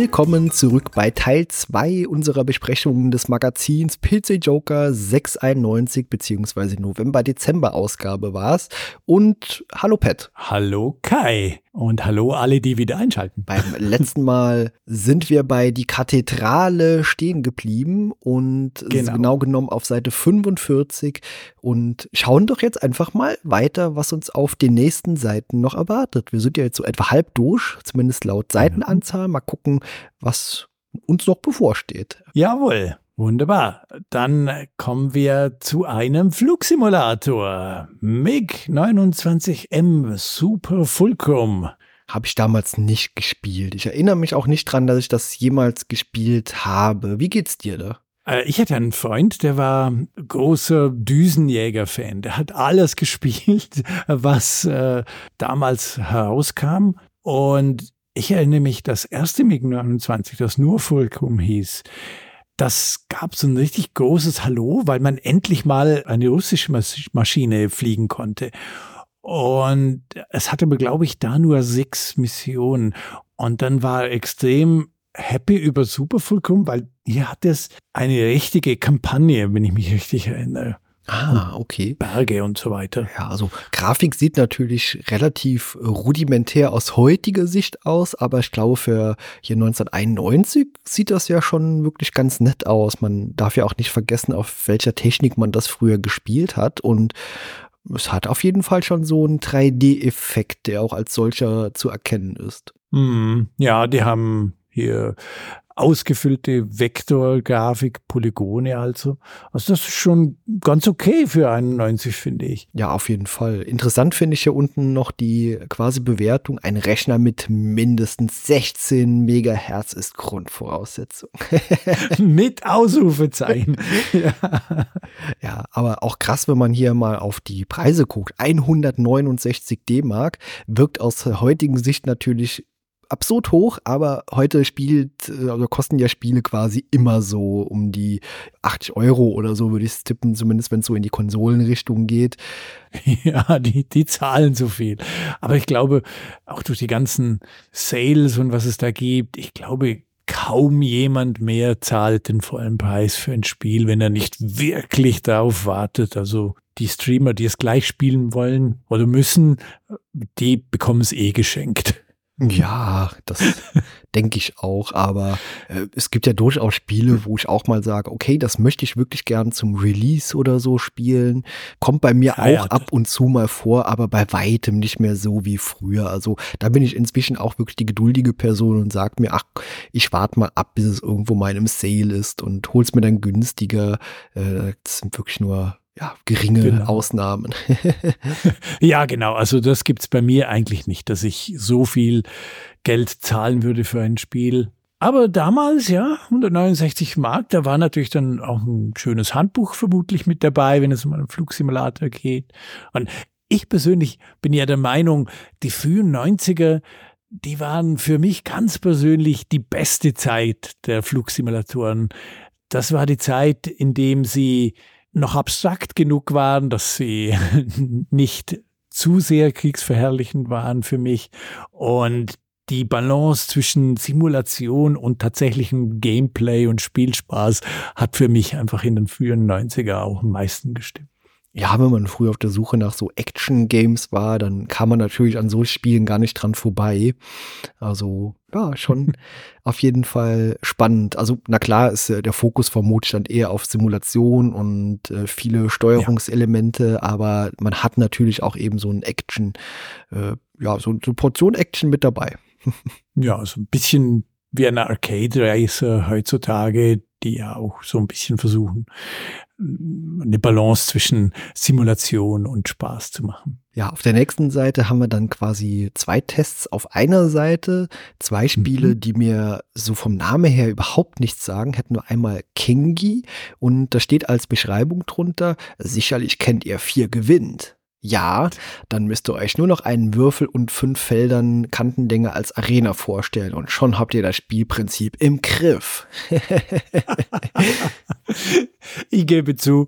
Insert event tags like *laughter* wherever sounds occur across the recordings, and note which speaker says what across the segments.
Speaker 1: Willkommen zurück bei Teil 2 unserer Besprechung des Magazins PC Joker 691 bzw. November-Dezember-Ausgabe war es. Und hallo Pat.
Speaker 2: Hallo Kai. Und hallo alle, die wieder einschalten.
Speaker 1: Beim letzten Mal sind wir bei die Kathedrale stehen geblieben und genau. genau genommen auf Seite 45 und schauen doch jetzt einfach mal weiter, was uns auf den nächsten Seiten noch erwartet. Wir sind ja jetzt so etwa halb durch, zumindest laut Seitenanzahl. Mal gucken, was uns noch bevorsteht.
Speaker 2: Jawohl. Wunderbar. Dann kommen wir zu einem Flugsimulator. MiG 29M Super Fulcrum.
Speaker 1: Habe ich damals nicht gespielt. Ich erinnere mich auch nicht dran, dass ich das jemals gespielt habe. Wie geht's dir da?
Speaker 2: Äh, ich hatte einen Freund, der war großer Düsenjäger-Fan. Der hat alles *laughs* gespielt, was äh, damals herauskam. Und ich erinnere mich, das erste MiG 29, das nur Fulcrum hieß, das gab so ein richtig großes Hallo, weil man endlich mal eine russische Maschine fliegen konnte. Und es hatte, glaube ich, da nur sechs Missionen. Und dann war er extrem happy über Superfulcrum, weil hier hat es eine richtige Kampagne, wenn ich mich richtig erinnere.
Speaker 1: Ah, okay.
Speaker 2: Berge und so weiter.
Speaker 1: Ja, also Grafik sieht natürlich relativ rudimentär aus heutiger Sicht aus, aber ich glaube für hier 1991 sieht das ja schon wirklich ganz nett aus. Man darf ja auch nicht vergessen, auf welcher Technik man das früher gespielt hat und es hat auf jeden Fall schon so einen 3D-Effekt, der auch als solcher zu erkennen ist.
Speaker 2: Mm, ja, die haben hier ausgefüllte Vektorgrafik, Polygone also. Also das ist schon ganz okay für 91, finde ich.
Speaker 1: Ja, auf jeden Fall. Interessant finde ich hier unten noch die quasi Bewertung. Ein Rechner mit mindestens 16 Megahertz ist Grundvoraussetzung. *laughs*
Speaker 2: mit Ausrufezeichen. *laughs*
Speaker 1: ja. ja, aber auch krass, wenn man hier mal auf die Preise guckt. 169 D-Mark wirkt aus heutigen Sicht natürlich absurd hoch, aber heute spielt, äh, also kosten ja Spiele quasi immer so um die 80 Euro oder so, würde ich es tippen, zumindest wenn es so in die Konsolenrichtung geht. *laughs*
Speaker 2: Ja, die, die zahlen so viel. Aber ich glaube, auch durch die ganzen Sales und was es da gibt, ich glaube, kaum jemand mehr zahlt den vollen Preis für ein Spiel, wenn er nicht wirklich darauf wartet. Also die Streamer, die es gleich spielen wollen oder müssen, die bekommen es eh geschenkt.
Speaker 1: Ja, das *laughs* denke ich auch. Aber äh, es gibt ja durchaus Spiele, wo ich auch mal sage, okay, das möchte ich wirklich gern zum Release oder so spielen. Kommt bei mir ja, auch ja. ab und zu mal vor, aber bei weitem nicht mehr so wie früher. Also da bin ich inzwischen auch wirklich die geduldige Person und sage mir, ach, ich warte mal ab, bis es irgendwo mal in einem Sale ist und hol's mir dann günstiger. Äh, das sind wirklich nur ja, geringe genau. Ausnahmen. *laughs*
Speaker 2: ja, genau. Also das gibt es bei mir eigentlich nicht, dass ich so viel Geld zahlen würde für ein Spiel. Aber damals, ja, 169 Mark, da war natürlich dann auch ein schönes Handbuch vermutlich mit dabei, wenn es um einen Flugsimulator geht. Und ich persönlich bin ja der Meinung, die frühen 90er, die waren für mich ganz persönlich die beste Zeit der Flugsimulatoren. Das war die Zeit, in dem sie noch abstrakt genug waren, dass sie *laughs* nicht zu sehr kriegsverherrlichend waren für mich und die Balance zwischen Simulation und tatsächlichem Gameplay und Spielspaß hat für mich einfach in den frühen 90er auch am meisten gestimmt.
Speaker 1: Ja, wenn man früher auf der Suche nach so Action-Games war, dann kam man natürlich an so Spielen gar nicht dran vorbei. Also, ja, schon *laughs* auf jeden Fall spannend. Also, na klar, ist äh, der Fokus vermutlich dann eher auf Simulation und äh, viele Steuerungselemente, ja. aber man hat natürlich auch eben so ein Action, äh, ja, so eine Portion Action mit dabei. *laughs*
Speaker 2: ja, so ein bisschen wie eine Arcade-Racer heutzutage, die ja auch so ein bisschen versuchen, eine Balance zwischen Simulation und Spaß zu machen.
Speaker 1: Ja, auf der nächsten Seite haben wir dann quasi zwei Tests auf einer Seite, zwei Spiele, mhm. die mir so vom Namen her überhaupt nichts sagen, hätten nur einmal Kingi und da steht als Beschreibung drunter, sicherlich kennt ihr vier gewinnt. Ja, dann müsst ihr euch nur noch einen Würfel und fünf Feldern Kantenlänge als Arena vorstellen und schon habt ihr das Spielprinzip im Griff. *laughs*
Speaker 2: ich gebe zu,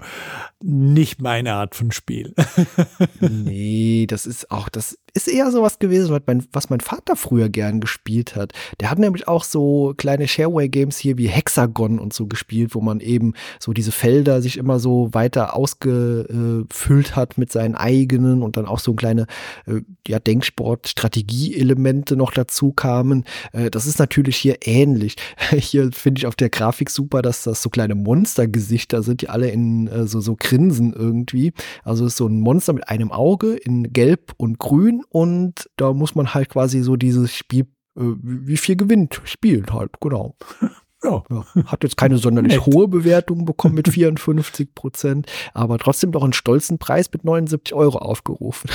Speaker 2: nicht meine Art von Spiel. *laughs*
Speaker 1: nee, das ist auch, das ist eher sowas gewesen, was mein, was mein Vater früher gern gespielt hat. Der hat nämlich auch so kleine Shareway-Games hier wie Hexagon und so gespielt, wo man eben so diese Felder sich immer so weiter ausgefüllt hat mit seinen eigenen und dann auch so kleine äh, ja, Denksport-Strategie-Elemente noch dazu kamen. Äh, das ist natürlich hier ähnlich. *laughs* Hier finde ich auf der Grafik super, dass das so kleine Monstergesichter sind, die alle in äh, so, so grinsen irgendwie. Also ist so ein Monster mit einem Auge in Gelb und Grün und da muss man halt quasi so dieses Spiel, äh, wie viel gewinnt, spielen halt, genau. *laughs* Ja. ja. Hat jetzt keine sonderlich Nett. hohe Bewertung bekommen mit 54 Prozent, aber trotzdem doch einen stolzen Preis mit 79 Euro aufgerufen.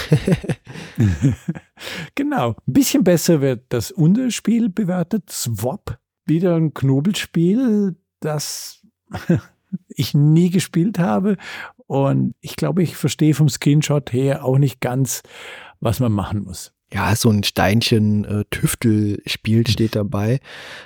Speaker 1: *laughs*
Speaker 2: genau. Ein bisschen besser wird das Unterspiel bewertet. Swap. Wieder ein Knobelspiel, das *laughs* ich nie gespielt habe. Und ich glaube, ich verstehe vom Screenshot her auch nicht ganz, was man machen muss.
Speaker 1: Ja, so ein Steinchen äh, Tüftelspiel steht dabei.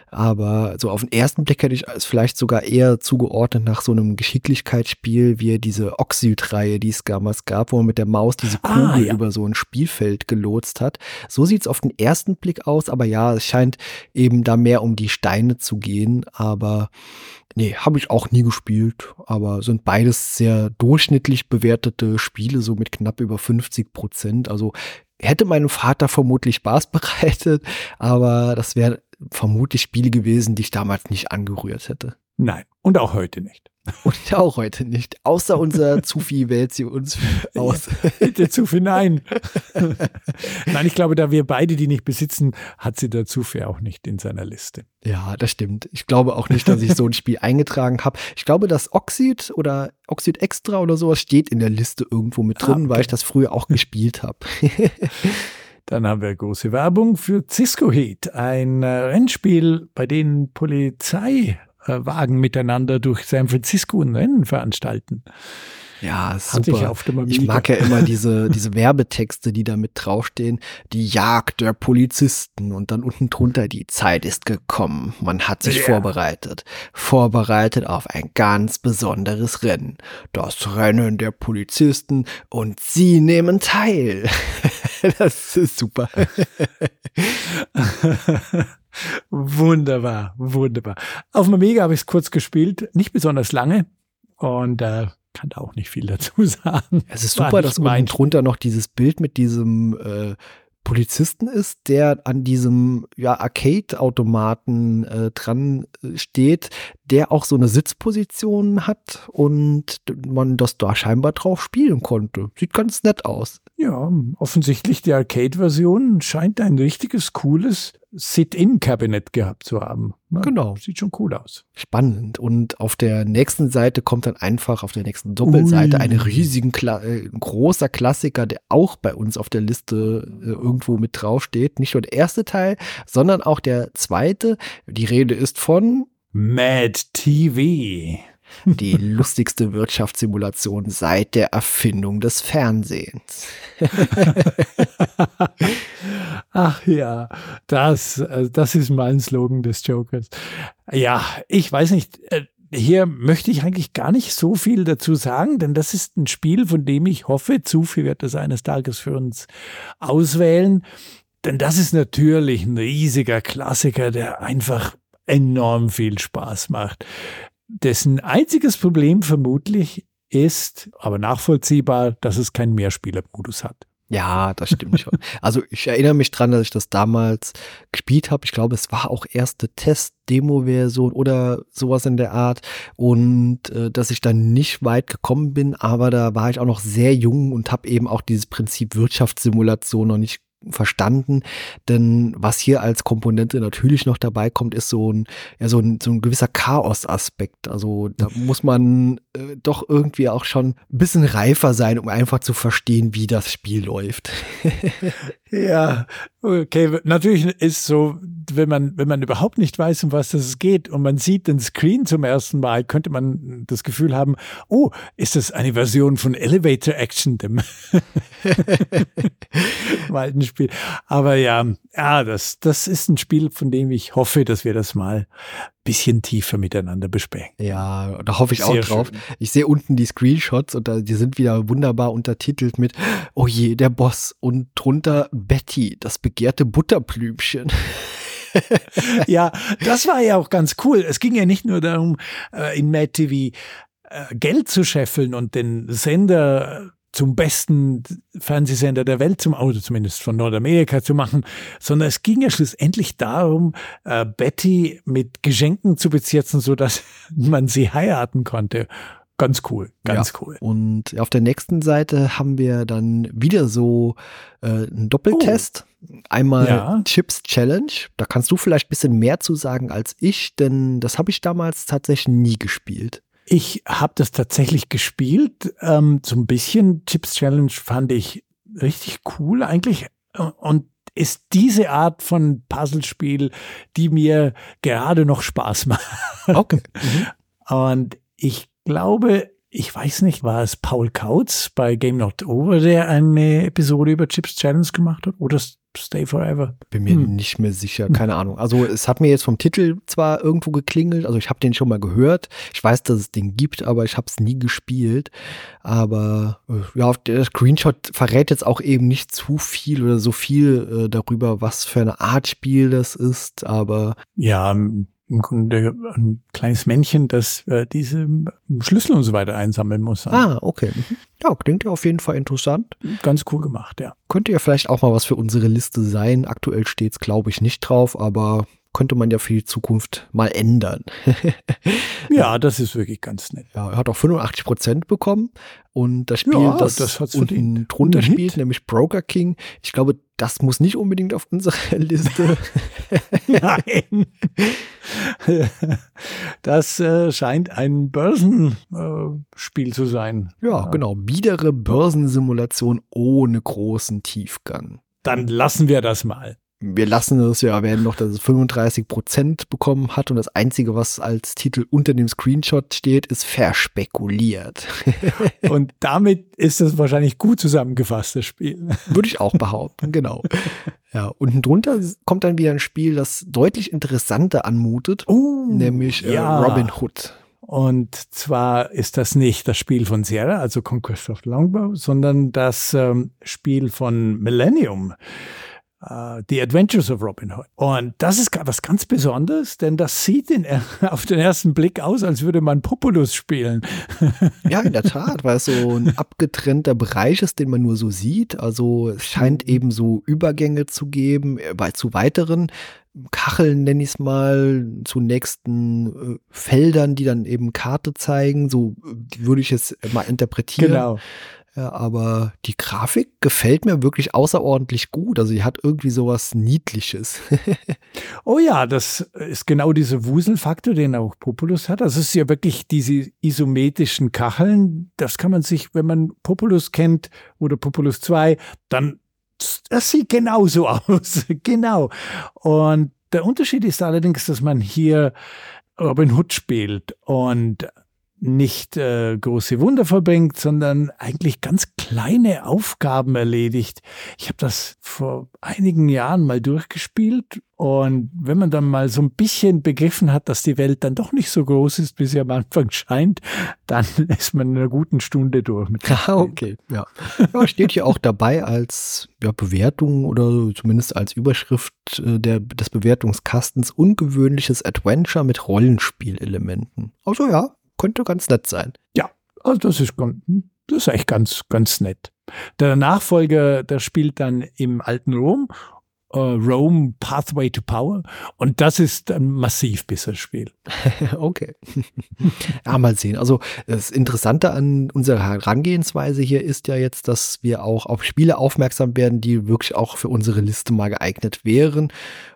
Speaker 1: Aber so auf den ersten Blick hätte ich es vielleicht sogar eher zugeordnet nach so einem Geschicklichkeitsspiel wie diese Oxyd-Reihe, die es damals gab, wo man mit der Maus diese ah, Kugel ah, ja. über so ein Spielfeld gelotst hat. So sieht es auf den ersten Blick aus, aber ja, es scheint eben da mehr um die Steine zu gehen. Aber Nee, habe ich auch nie gespielt, aber sind beides sehr durchschnittlich bewertete Spiele, so mit knapp über 50 Prozent. Also hätte meinem Vater vermutlich Spaß *laughs* bereitet, aber das wären vermutlich Spiele gewesen, die ich damals nicht angerührt hätte.
Speaker 2: Nein, und auch heute nicht. *laughs*
Speaker 1: Und auch heute nicht. Außer unser *laughs* Zufi wählt sie uns aus.
Speaker 2: Der Zufi, nein. *laughs* nein, ich glaube, da wir beide die nicht besitzen, hat sie der Zufi auch nicht in seiner Liste.
Speaker 1: Ja, das stimmt. Ich glaube auch nicht, dass ich so ein Spiel eingetragen habe. Ich glaube, dass Oxid oder Oxid Extra oder sowas steht in der Liste irgendwo mit drin, ah, okay. weil ich das früher auch gespielt habe.
Speaker 2: Dann haben wir große Werbung für Cisco Heat, ein äh, Rennspiel, bei dem Polizei Wagen miteinander durch San Francisco ein Rennen veranstalten.
Speaker 1: Ja, super. Ich, mag ja immer *laughs* diese, diese Werbetexte, die da mit draufstehen. Die Jagd der Polizisten und dann unten drunter die Zeit ist gekommen. Man hat sich yeah. vorbereitet. Vorbereitet auf ein ganz besonderes Rennen. Das Rennen der Polizisten und sie nehmen teil. *laughs* das ist super. *laughs*
Speaker 2: wunderbar, wunderbar. Auf dem Amiga habe ich es kurz gespielt, nicht besonders lange und äh, kann da auch nicht viel dazu *laughs* sagen.
Speaker 1: Es ist super, dass unten drunter noch dieses Bild mit diesem äh, Polizisten ist, der an diesem ja, Arcade-Automaten äh, dran äh, steht, der auch so eine Sitzposition hat und man das da scheinbar drauf spielen konnte. Sieht ganz nett aus.
Speaker 2: Ja, offensichtlich die Arcade-Version scheint ein richtiges, cooles Sit-in-Kabinett gehabt zu haben.
Speaker 1: Ja, genau.
Speaker 2: Sieht schon cool aus.
Speaker 1: Spannend. Und auf der nächsten Seite kommt dann einfach auf der nächsten Doppelseite Ui. eine riesigen, Kla äh, großer Klassiker, der auch bei uns auf der Liste äh, irgendwo mit draufsteht. Nicht nur der erste Teil, sondern auch der zweite. Die Rede ist von
Speaker 2: Mad TV.
Speaker 1: Die lustigste Wirtschaftssimulation seit der Erfindung des Fernsehens. *laughs*
Speaker 2: Ach ja, das, äh, das ist mein Slogan des Jokers. Ja, ich weiß nicht, äh, hier möchte ich eigentlich gar nicht so viel dazu sagen, denn das ist ein Spiel, von dem ich hoffe, Zufi wird das eines Tages für uns auswählen. Denn das ist natürlich ein riesiger Klassiker, der einfach enorm viel Spaß macht dessen einziges Problem vermutlich ist, aber nachvollziehbar, dass es keinen Mehrspielermodus hat.
Speaker 1: Ja, das stimmt schon. Also ich erinnere mich dran, dass ich das damals gespielt habe. Ich glaube, es war auch erste Test-Demo-Version oder sowas in der Art. Und äh, dass ich dann nicht weit gekommen bin, aber da war ich auch noch sehr jung und habe eben auch dieses Prinzip Wirtschaftssimulation noch nicht verstanden. Denn was hier als Komponente natürlich noch dabei kommt, ist so ein, ja, so ein, so ein gewisser Chaos-Aspekt. Also da *laughs* muss man äh, doch irgendwie auch schon ein bisschen reifer sein, um einfach zu verstehen, wie das Spiel läuft. *laughs*
Speaker 2: ja, okay. Natürlich ist so, wenn man, wenn man überhaupt nicht weiß, um was es geht und man sieht den Screen zum ersten Mal, könnte man das Gefühl haben, oh, ist das eine Version von Elevator Action, dem *laughs* alten Spiel. Aber ja, ja, das, das ist ein Spiel, von dem ich hoffe, dass wir das mal bisschen tiefer miteinander besprechen.
Speaker 1: Ja, da hoffe ich Sehr auch drauf. Schön. Ich sehe unten die Screenshots und da, die sind wieder wunderbar untertitelt mit Oh je, der Boss und drunter Betty, das begehrte Butterblümchen. *laughs*
Speaker 2: ja, das war ja auch ganz cool. Es ging ja nicht nur darum, äh, in Mad TV äh, Geld zu scheffeln und den Sender zum besten Fernsehsender der Welt, zum Auto zumindest von Nordamerika zu machen, sondern es ging ja schlussendlich darum, äh, Betty mit Geschenken zu bezirzen, sodass *laughs* man sie heiraten konnte. Ganz cool, ganz ja. cool.
Speaker 1: Und auf der nächsten Seite haben wir dann wieder so äh, einen Doppeltest. Oh. Einmal ja. Chips Challenge. Da kannst du vielleicht ein bisschen mehr zu sagen als ich, denn das habe ich damals tatsächlich nie gespielt.
Speaker 2: Ich habe das tatsächlich gespielt. Ähm, so ein bisschen Chips Challenge fand ich richtig cool eigentlich. Und ist diese Art von Puzzlespiel, die mir gerade noch Spaß *laughs* macht. Okay. Mhm. Und ich glaube, ich weiß nicht, war es Paul Kautz bei Game Not Over, der eine Episode über Chips Challenge gemacht hat? Oder Stay Forever?
Speaker 1: Bin mir hm. nicht mehr sicher, keine Ahnung. Also es hat mir jetzt vom Titel zwar irgendwo geklingelt, also ich habe den schon mal gehört. Ich weiß, dass es den gibt, aber ich habe es nie gespielt. Aber äh, ja, der Screenshot verrät jetzt auch eben nicht zu viel oder so viel äh, darüber, was für eine Art Spiel das ist. Aber
Speaker 2: ja, im Grunde ein kleines Männchen, das äh, diese Schlüssel und so weiter einsammeln muss.
Speaker 1: Ah, okay. Mhm. Ja, klingt ja auf jeden Fall interessant.
Speaker 2: Ganz cool gemacht, ja.
Speaker 1: Könnte ja vielleicht auch mal was für unsere Liste sein. Aktuell steht es, glaube ich, nicht drauf, aber könnte man ja für die Zukunft mal ändern. *laughs*
Speaker 2: ja, das ist wirklich ganz nett.
Speaker 1: Ja, er hat auch 85 Prozent bekommen und das Spiel, ja, das, das unten drunter spielt, nämlich Broker King, ich glaube, das muss nicht unbedingt auf unserer *laughs* Liste.
Speaker 2: Nein. Das äh, scheint ein Börsenspiel äh, zu sein.
Speaker 1: Ja, ja, genau. Biedere Börsensimulation ohne großen Tiefgang.
Speaker 2: Dann lassen wir das mal
Speaker 1: wir lassen es ja erwähnen noch, dass es 35 Prozent bekommen hat und das Einzige, was als Titel unter dem Screenshot steht, ist verspekuliert. *laughs*
Speaker 2: und damit ist das wahrscheinlich gut zusammengefasst, das Spiel.
Speaker 1: Würde ich auch behaupten, genau. Ja, unten drunter kommt dann wieder ein Spiel, das deutlich interessanter anmutet, uh, nämlich äh, ja. Robin Hood.
Speaker 2: Und zwar ist das nicht das Spiel von Sierra, also Conquest of Longbow, sondern das ähm, Spiel von Millennium. Uh, The Adventures of Robin Hood. Und das ist was ganz Besonderes, denn das sieht in, *laughs* auf den ersten Blick aus, als würde man Populus spielen.
Speaker 1: ja, in der *laughs* Tat, weil es so ein abgetrennter Bereich ist, den man nur so sieht. Also es scheint eben so Übergänge zu geben, bei, zu weiteren Kacheln, nenne ich es mal, zu nächsten äh, Feldern, die dann eben Karte zeigen. So würde ich es mal interpretieren. Genau. Ja, aber die Grafik gefällt mir wirklich außerordentlich gut. Also die hat irgendwie sowas Niedliches. *laughs*
Speaker 2: oh ja, das ist genau dieser Wuselfaktor, den auch Populus hat. Es ist ja wirklich diese isometrischen Kacheln. Das kann man sich, wenn man Populus kennt oder Populus 2, dann das sieht genauso *laughs* aus. genau. Und der Unterschied ist allerdings, dass man hier Robin Hood spielt und nicht äh, große Wunder vollbringt, sondern eigentlich ganz kleine Aufgaben erledigt. Ich habe das vor einigen Jahren mal durchgespielt und wenn man dann mal so ein bisschen begriffen hat, dass die Welt dann doch nicht so groß ist, wie sie am Anfang *laughs* scheint, dann *laughs* ist man in einer guten Stunde durch.
Speaker 1: Ah, okay, ja. ja. Steht hier auch dabei als ja, Bewertung oder zumindest als Überschrift äh, der, des Bewertungskastens ungewöhnliches Adventure mit Rollenspielelementen. Also ja, könnte ganz nett sein.
Speaker 2: Ja, also das ist, das ist echt ganz, ganz nett. Der Nachfolger, der spielt dann im alten Rom Uh, Rome Pathway to Power. Und das ist ein massiv besseres Spiel. *laughs*
Speaker 1: okay. *laughs* ja, mal sehen. Also das Interessante an unserer Herangehensweise hier ist ja jetzt, dass wir auch auf Spiele aufmerksam werden, die wirklich auch für unsere Liste mal geeignet wären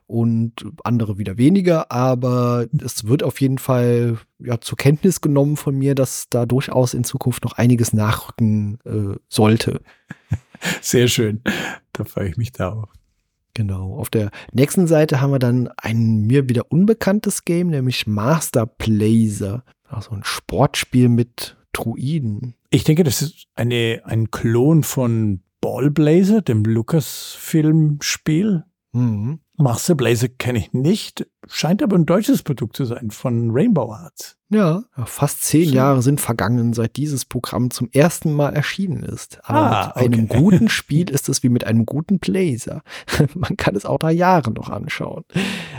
Speaker 1: und andere wieder weniger. Aber es wird auf jeden Fall ja, zur Kenntnis genommen von mir, dass da durchaus in Zukunft noch einiges nachrücken äh, sollte. *laughs*
Speaker 2: Sehr schön. Da freue ich mich darauf.
Speaker 1: Genau. Auf der nächsten Seite haben wir dann ein mir wieder unbekanntes Game, nämlich Master Blazer. Also ein Sportspiel mit Druiden.
Speaker 2: Ich denke, das ist eine, ein Klon von Ballblazer, dem Lucas-Film-Spiel. Mhm. Master Blazer kenne ich nicht, scheint aber ein deutsches Produkt zu sein von Rainbow Arts.
Speaker 1: Ja, fast zehn. Jahre sind vergangen, seit dieses Programm zum ersten Mal erschienen ist. Aber ah, mit einem okay. guten *laughs* Spiel ist es wie mit einem guten Blazer. *laughs* Man kann es auch nach Jahren noch anschauen.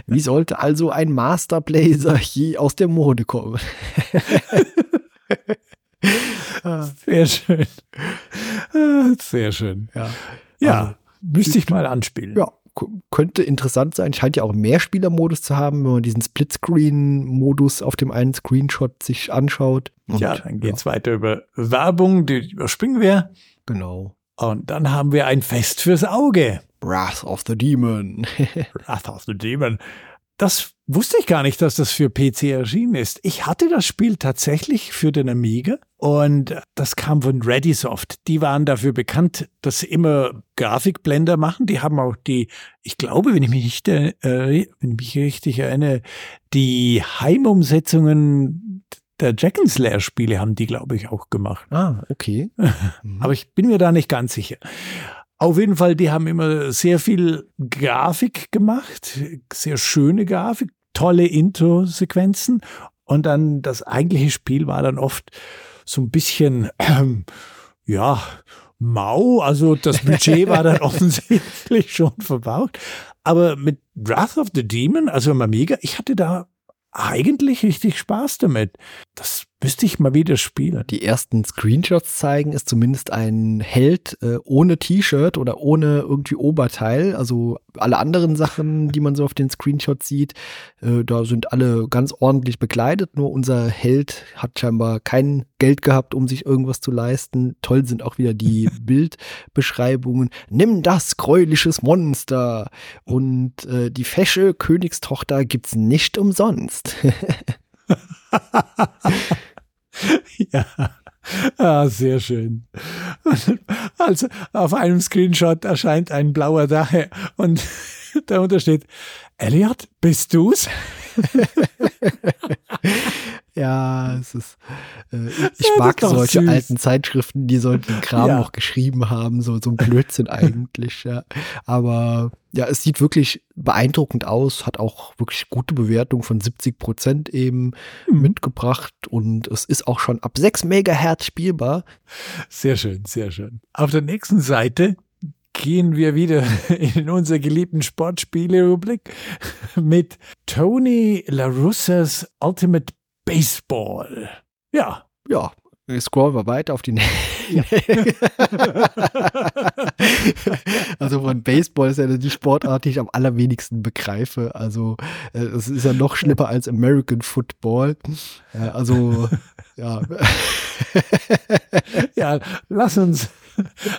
Speaker 1: Wie sollte also ein Master Blazer je aus der Mode kommen? *laughs*
Speaker 2: Sehr schön. Sehr schön. Ja. Ja, also, müsste ich mal anspielen.
Speaker 1: Ja, könnte interessant sein. Scheint ja auch mehr Spielermodus zu haben, wenn man diesen Splitscreen-Modus auf dem einen Screenshot sich anschaut.
Speaker 2: Und, ja, dann geht's ja. weiter über Werbung, die überspringen wir.
Speaker 1: Genau.
Speaker 2: Und dann haben wir ein Fest fürs Auge.
Speaker 1: Wrath of the Demon. *laughs*
Speaker 2: Wrath of the Demon. Das wusste ich gar nicht, dass das für PC erschienen ist. Ich hatte das Spiel tatsächlich für den Amiga und das kam von Readysoft. Die waren dafür bekannt, dass sie immer Grafikblender machen. Die haben auch die, ich glaube, wenn ich mich nicht, äh, wenn ich mich richtig erinnere, die Heimumsetzungen der Jack and Slayer Spiele haben die, glaube ich, auch gemacht.
Speaker 1: Ah, okay. *laughs*
Speaker 2: Aber ich bin mir da nicht ganz sicher. Auf jeden Fall, die haben immer sehr viel Grafik gemacht, sehr schöne Grafik, tolle Intro-Sequenzen. Und dann das eigentliche Spiel war dann oft so ein bisschen, ähm, *clears throat* ja, mau. Also das Budget war dann *laughs* offensichtlich schon verbraucht. Aber mit Wrath of the Demon, also im Amiga, ich hatte da eigentlich richtig Spaß damit. Das müsste ich mal wieder spielen.
Speaker 1: Die ersten Screenshots zeigen, ist zumindest ein Held äh, ohne T-Shirt oder ohne irgendwie Oberteil. Also alle anderen Sachen, die man so auf den Screenshots sieht, äh, da sind alle ganz ordentlich bekleidet. Nur unser Held hat scheinbar kein Geld gehabt, um sich irgendwas zu leisten. Toll sind auch wieder die *laughs* Bildbeschreibungen. Nimm das, gräuliches Monster. Und äh, die fesche Königstochter gibt's nicht umsonst. *laughs* *laughs* *laughs*
Speaker 2: ja. Ah, sehr schön. *laughs* Also auf einem Screenshot erscheint ein blauer Dache und *laughs* darunter steht, Elliot, bist du's?
Speaker 1: Ja, es ist, äh, ich ja, mag solche süß. alten Zeitschriften, die solchen Kram ja. noch geschrieben haben, so, so ein Blödsinn eigentlich, ja. Aber ja, es sieht wirklich beeindruckend aus, hat auch wirklich gute Bewertung von 70 Prozent eben mhm. mitgebracht und es ist auch schon ab 6 Megahertz spielbar.
Speaker 2: Sehr schön, sehr schön. Auf der nächsten Seite gehen wir wieder *laughs* in unser geliebten Sportspiele-Rubrik mit Tony LaRussas Ultimate Baseball. Ja.
Speaker 1: Ja, scrollen wir weiter auf die ja. *laughs* Also von Baseball ist ja die Sportart, die ich am allerwenigsten begreife. Also es ist ja noch schlimmer als American Football. Also *laughs* ja.
Speaker 2: ja, lass uns,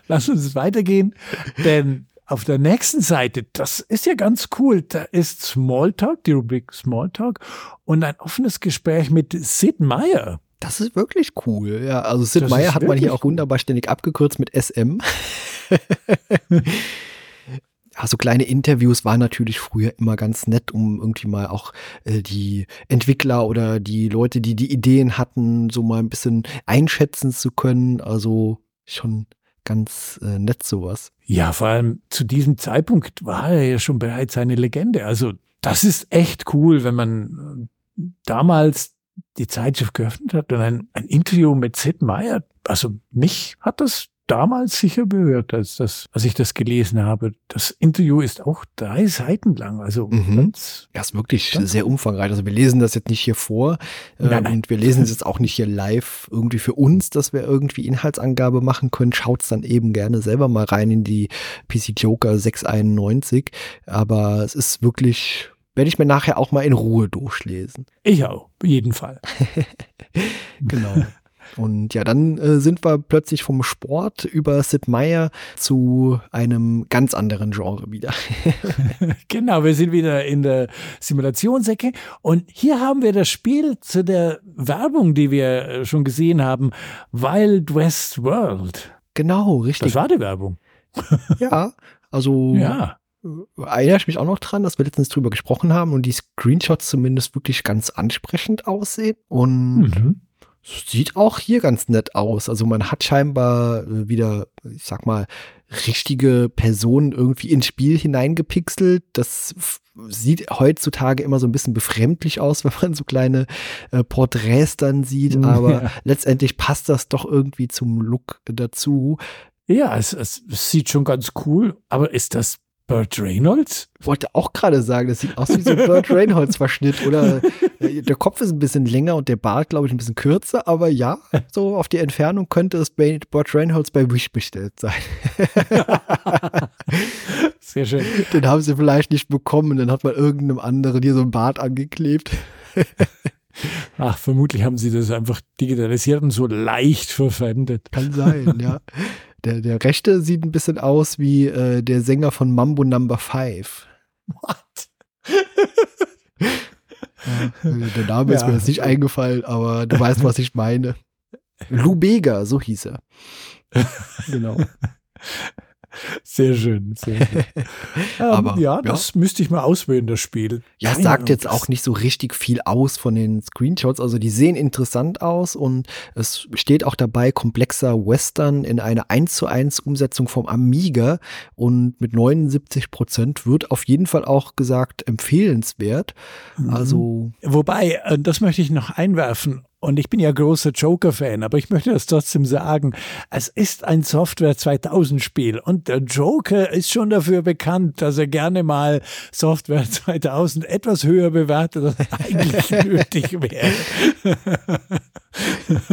Speaker 2: lass uns weitergehen, denn auf der nächsten Seite, das ist ja ganz cool, da ist Smalltalk, die Rubrik Smalltalk und ein offenes Gespräch mit Sid Meier.
Speaker 1: Das ist wirklich cool. Ja, also Sid Meier hat man hier auch wunderbar ständig abgekürzt mit SM. also *laughs* kleine Interviews waren natürlich früher immer ganz nett, um irgendwie mal auch äh, die Entwickler oder die Leute, die die Ideen hatten, so mal ein bisschen einschätzen zu können. Also schon ganz äh, nett sowas.
Speaker 2: Ja, vor allem zu diesem Zeitpunkt war er ja schon bereits eine Legende. Also das ist echt cool, wenn man äh, damals die Zeitschrift geöffnet hat und ein, ein Interview mit Sid Meier. Also mich hat das damals sicher berührt, als, das, als ich das gelesen habe. Das Interview ist auch drei Seiten lang. Also
Speaker 1: mhm. ganz,
Speaker 2: ja,
Speaker 1: ist wirklich sehr umfangreich. Also wir lesen das jetzt nicht hier vor äh, nein, nein. und wir lesen es *laughs* jetzt auch nicht hier live irgendwie für uns, dass wir irgendwie Inhaltsangabe machen können. Schaut's dann eben gerne selber mal rein in die PC Joker 691. Aber es ist wirklich werde ich mir nachher auch mal in Ruhe durchlesen.
Speaker 2: Ich auch, auf jeden Fall. *laughs* *laughs*
Speaker 1: genau. Und ja, dann äh, sind wir plötzlich vom Sport über Sid Meier zu einem ganz anderen Genre wieder. *laughs*
Speaker 2: genau, wir sind wieder in der Simulationsecke und hier haben wir das Spiel zu der Werbung, die wir äh, schon gesehen haben, Wild West World.
Speaker 1: Genau, richtig.
Speaker 2: Das war die Werbung. *laughs*
Speaker 1: ja, also
Speaker 2: ja
Speaker 1: erinnere ich mich auch noch dran, dass wir letztens drüber gesprochen haben und die Screenshots zumindest wirklich ganz ansprechend aussehen. Und mhm Sieht auch hier ganz nett aus. Also man hat scheinbar äh, wieder, ich sag mal, richtige Personen irgendwie ins Spiel hineingepixelt. Das sieht heutzutage immer so ein bisschen befremdlich aus, *laughs* wenn man so kleine äh, Porträts dann sieht. Aber ja. letztendlich passt das doch irgendwie zum Look dazu.
Speaker 2: Ja, es, es, sieht schon ganz cool. Aber ist das Burt Reynolds?
Speaker 1: Wollte auch gerade sagen, das sieht aus wie so ein Burt *laughs* Reynolds-Verschnitt. Oder äh, der Kopf ist ein bisschen länger und der Bart, glaube ich, ein bisschen kürzer. Aber ja, so auf die Entfernung könnte es Burt Reynolds bei Wish bestellt sein. *laughs*
Speaker 2: Sehr schön.
Speaker 1: Den haben sie vielleicht nicht bekommen. Dann hat man irgendeinem anderen hier so ein Bart angeklebt. *laughs*
Speaker 2: Ach, vermutlich haben sie das einfach digitalisiert und so leicht verwendet.
Speaker 1: Kann sein, ja. Der, der rechte sieht ein bisschen aus wie äh, der Sänger von Mambo Number 5. What? ja, äh, der Name ja. ist mir jetzt nicht eingefallen, aber du weißt, was ich meine. *laughs* Lou Bega, so hieß er. *laughs*
Speaker 2: genau. Sehr schön, sehr schön. *laughs* ähm, Aber, ja, das ja. müsste ich mal auswählen, das Spiel.
Speaker 1: Ja, es sagt jetzt auch nicht so richtig viel aus von den Screenshots. Also die sehen interessant aus und es steht auch dabei komplexer Western in einer 1 zu 1 Umsetzung vom Amiga und mit 79 Prozent wird auf jeden Fall auch gesagt empfehlenswert. Mhm. Also.
Speaker 2: Wobei, äh, das möchte ich noch einwerfen. Und ich bin ja großer Joker-Fan, aber ich möchte das trotzdem sagen. Es ist ein Software 2000-Spiel und der Joker ist schon dafür bekannt, dass er gerne mal Software *laughs* 2000 etwas höher bewertet, als eigentlich *laughs* nötig wäre.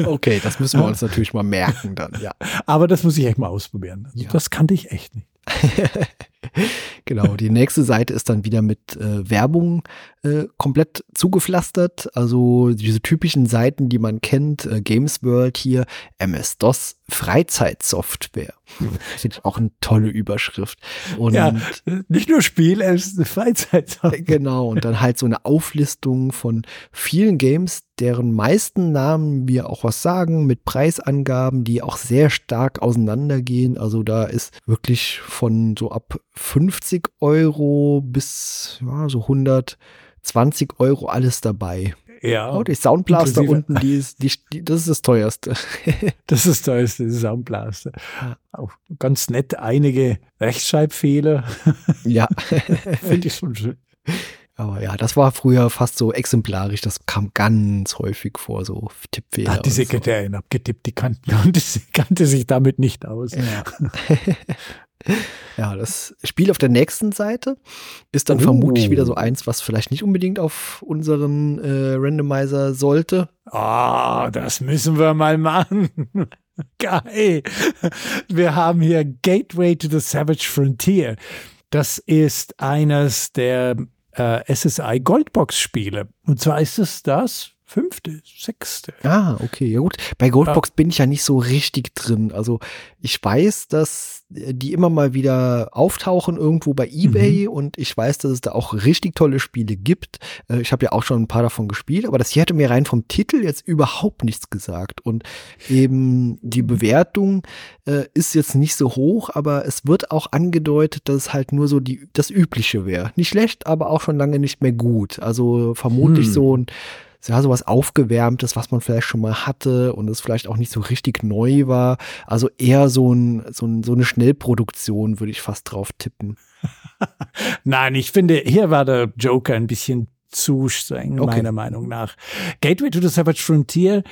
Speaker 1: okay, das müssen wir uns natürlich mal merken dann, ja.
Speaker 2: Aber das muss ich echt mal ausprobieren. Also ja. Das kannte ich echt nicht. *laughs* *laughs*
Speaker 1: genau, die nächste Seite ist dann wieder mit äh, Werbung äh, komplett zugepflastert. Also diese typischen Seiten, die man kennt, äh, Games World hier, MS-DOS, Freizeitsoftware. Das ist auch eine tolle Überschrift.
Speaker 2: Und ja, nicht nur Spiel, es ist eine Freizeitsoftware.
Speaker 1: Genau, und dann halt so eine Auflistung von vielen Games, deren meisten Namen wir auch was sagen, mit Preisangaben, die auch sehr stark auseinandergehen. Also da ist wirklich von so ab 50 Euro bis ja, so 120 Euro alles dabei.
Speaker 2: Ja.
Speaker 1: Oh, die Soundblaster unten, die ist, die, die, das ist das teuerste. *laughs*
Speaker 2: das ist das teuerste, die Soundblaster. Auch ganz nett, einige Rechtschreibfehler.
Speaker 1: Ja. *laughs*
Speaker 2: Finde ich schon schön.
Speaker 1: Aber ja, das war früher fast so exemplarisch. Das kam ganz häufig vor, so Tippfehler.
Speaker 2: Hat die Sekretärin so. abgetippt, die kannte, *laughs* kannte sich damit nicht aus.
Speaker 1: Ja. *laughs* Ja, das Spiel auf der nächsten Seite ist dann oh. vermutlich wieder so eins, was vielleicht nicht unbedingt auf unseren äh, Randomizer sollte.
Speaker 2: Ah, oh, das müssen wir mal machen. *laughs* Geil. Wir haben hier Gateway to the Savage Frontier. Das ist eines der äh, SSI Goldbox Spiele. Und zwar ist es das fünfte, sechste.
Speaker 1: Ah, okay, ja gut. Bei Goldbox ja. bin ich ja nicht so richtig drin. Also ich weiß, dass die immer mal wieder auftauchen irgendwo bei eBay mhm. und ich weiß, dass es da auch richtig tolle Spiele gibt. Äh, ich habe ja auch schon ein paar davon gespielt, aber das hier hätte mir rein vom Titel jetzt überhaupt nichts gesagt. Und eben die Bewertung äh, ist jetzt nicht so hoch, aber es wird auch angedeutet, dass es halt nur so die, das Übliche wäre. Nicht schlecht, aber auch schon lange nicht mehr gut. Also vermutlich hm. so ein ja, sowas Aufgewärmtes, was man vielleicht schon mal hatte und es vielleicht auch nicht so richtig neu war. Also eher so, ein, so, ein, so eine Schnellproduktion, würde ich fast drauf tippen. *laughs*
Speaker 2: Nein, ich finde, hier war der Joker ein bisschen zu streng, okay. meiner Meinung nach. Gateway to the Savage Frontier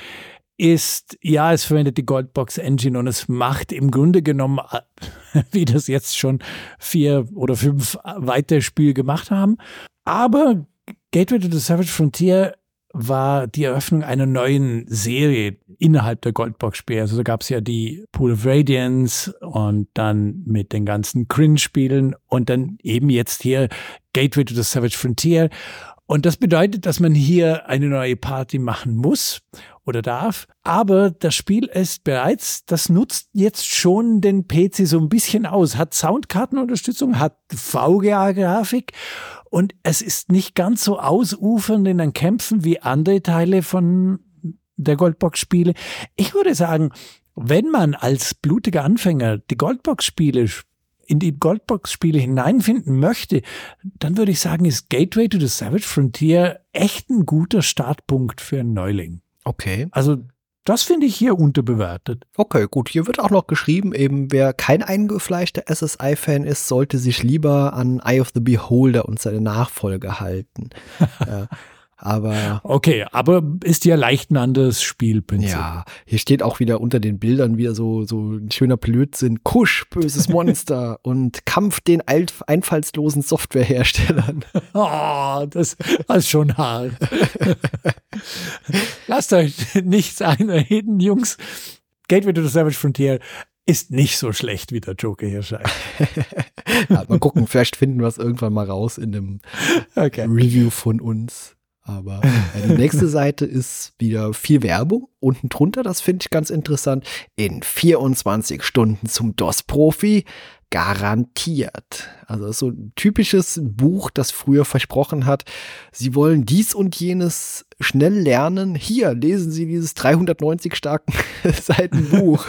Speaker 2: ist, ja, es verwendet die Goldbox Engine und es macht im Grunde genommen, *laughs* wie das jetzt schon vier oder fünf weitere Spiele gemacht haben. Aber Gateway to the Savage Frontier war die Eröffnung einer neuen Serie innerhalb der Goldbox-Spiele. Also da gab es ja die Pool of Radiance und dann mit den ganzen Cringe-Spielen und dann eben jetzt hier Gateway to the Savage Frontier. Und das bedeutet, dass man hier eine neue Party machen muss oder darf. Aber das Spiel ist bereits, das nutzt jetzt schon den PC so ein bisschen aus, hat Soundkartenunterstützung, hat VGA-Grafik und es ist nicht ganz so ausufernd in den Kämpfen wie andere Teile von der Goldbox-Spiele. Ich würde sagen, wenn man als blutiger Anfänger die Goldbox-Spiele in die Goldbox-Spiele hineinfinden möchte, dann würde ich sagen, ist Gateway to the Savage Frontier echt ein guter Startpunkt für einen Neuling.
Speaker 1: Okay.
Speaker 2: Also Das finde ich hier unterbewertet.
Speaker 1: Okay, gut. Hier wird auch noch geschrieben, eben wer kein eingefleischter SSI-Fan ist, sollte sich lieber an Eye of the Beholder und seine Nachfolge halten. *laughs* äh, aber.
Speaker 2: Okay, aber ist ja leicht ein anderes Spielprinzip.
Speaker 1: Ja, hier steht auch wieder unter den Bildern wieder so, so ein schöner Blödsinn. Kusch, böses *laughs* Monster und Kampf den einfallslosen Softwareherstellern.
Speaker 2: Oh, *laughs* das, ist schon hart. *laughs* Lasst euch nichts einreden, Jungs. Gateway to the Savage Frontier ist nicht so schlecht, wie der Joker hier scheint.
Speaker 1: ja, mal gucken, vielleicht finden wir es irgendwann mal raus in einem okay. Review von uns. Aber äh, die nächste Seite ist wieder viel Werbung. Unten drunter, das finde ich ganz interessant, in 24 Stunden zum DOS-Profi garantiert. Also so ein typisches Buch, das früher versprochen hat, Sie wollen dies und jenes schnell lernen. Hier lesen Sie dieses 390 starken *laughs* Seiten Buch.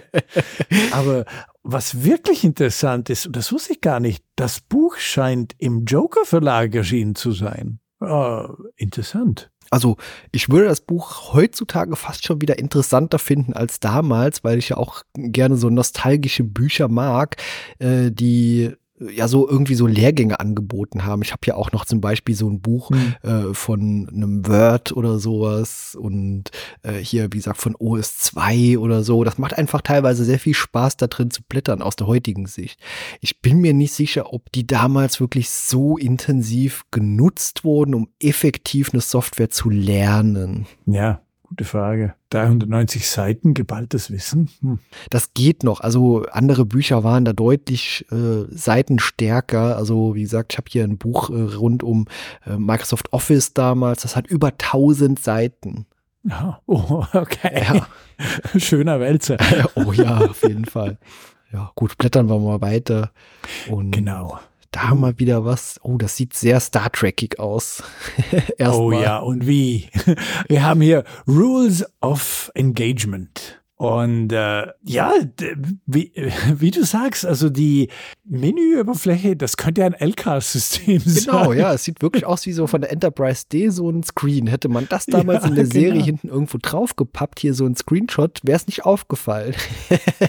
Speaker 1: *laughs*
Speaker 2: Aber was wirklich interessant ist, und das wusste ich gar nicht, das Buch scheint im Joker Verlag erschienen zu sein. Ah, interessant.
Speaker 1: Also ich würde das Buch heutzutage fast schon wieder interessanter finden als damals, weil ich ja auch gerne so nostalgische Bücher mag, äh, die ja so irgendwie so Lehrgänge angeboten haben. Ich habe ja auch noch zum Beispiel so ein Buch mhm. äh, von einem Word oder sowas und äh, hier, wie gesagt, von OS2 oder so. Das macht einfach teilweise sehr viel Spaß, da drin zu blättern aus der heutigen Sicht. Ich bin mir nicht sicher, ob die damals wirklich so intensiv genutzt wurden, um effektiv eine Software zu lernen.
Speaker 2: Ja, Gute Frage. 390 Seiten geballtes Wissen. Hm.
Speaker 1: Das geht noch. Also andere Bücher waren da deutlich äh, seitenstärker. Also wie gesagt, ich habe hier ein Buch äh, rund um äh, Microsoft Office damals. Das hat über 1000 Seiten.
Speaker 2: Ja. *laughs* Oh, okay. Ja. *laughs* Schöner Wälzer. *laughs*
Speaker 1: oh ja, auf jeden Fall. Ja, gut, blättern wir mal weiter.
Speaker 2: Und genau
Speaker 1: da haben wir wieder was. Oh, das sieht sehr Star Trekig aus. *laughs*
Speaker 2: oh ja, und wie? *laughs* Wir haben hier Rules of Engagement. Und äh, ja, wie, *laughs* wie du sagst, also die Menüoberfläche, das könnte ja ein LK-System
Speaker 1: genau, sein. Genau, ja, es sieht wirklich aus wie so von der Enterprise D so ein Screen. Hätte man das damals ja, in der Serie genau. hinten irgendwo draufgepappt, hier so ein Screenshot, wäre es nicht aufgefallen.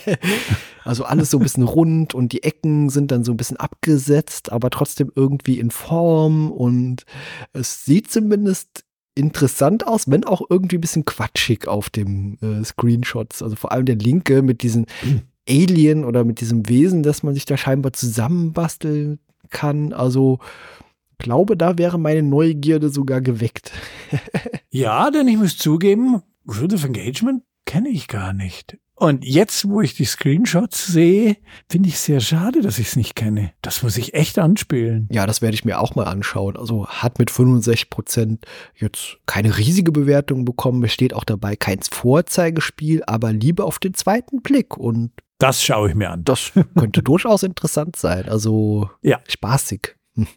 Speaker 1: *laughs* also alles so ein bisschen rund und die Ecken sind dann so ein bisschen abgesetzt, aber trotzdem irgendwie in Form und es sieht zumindest interessant aus, wenn auch irgendwie ein bisschen quatschig auf dem äh, Screenshots. Also vor allem der linke mit diesem *clears throat* Alien oder mit diesem Wesen, das man sich da scheinbar zusammenbasteln kann. Also glaube, da wäre meine Neugierde sogar geweckt. *laughs*
Speaker 2: ja, denn ich muss zugeben, Root of Engagement kenne ich gar nicht. Und jetzt, wo ich die Screenshots sehe, finde ich sehr schade, dass ich es nicht kenne. Das muss ich echt anspielen.
Speaker 1: Ja, das werde ich mir auch mal anschauen. Also hat mit 65 Prozent jetzt keine riesige Bewertung bekommen. Es steht auch dabei kein Vorzeigespiel, aber Liebe auf den zweiten Blick. Und
Speaker 2: das schaue ich mir an.
Speaker 1: Das könnte *laughs* durchaus interessant sein. Also ja. spaßig. *laughs*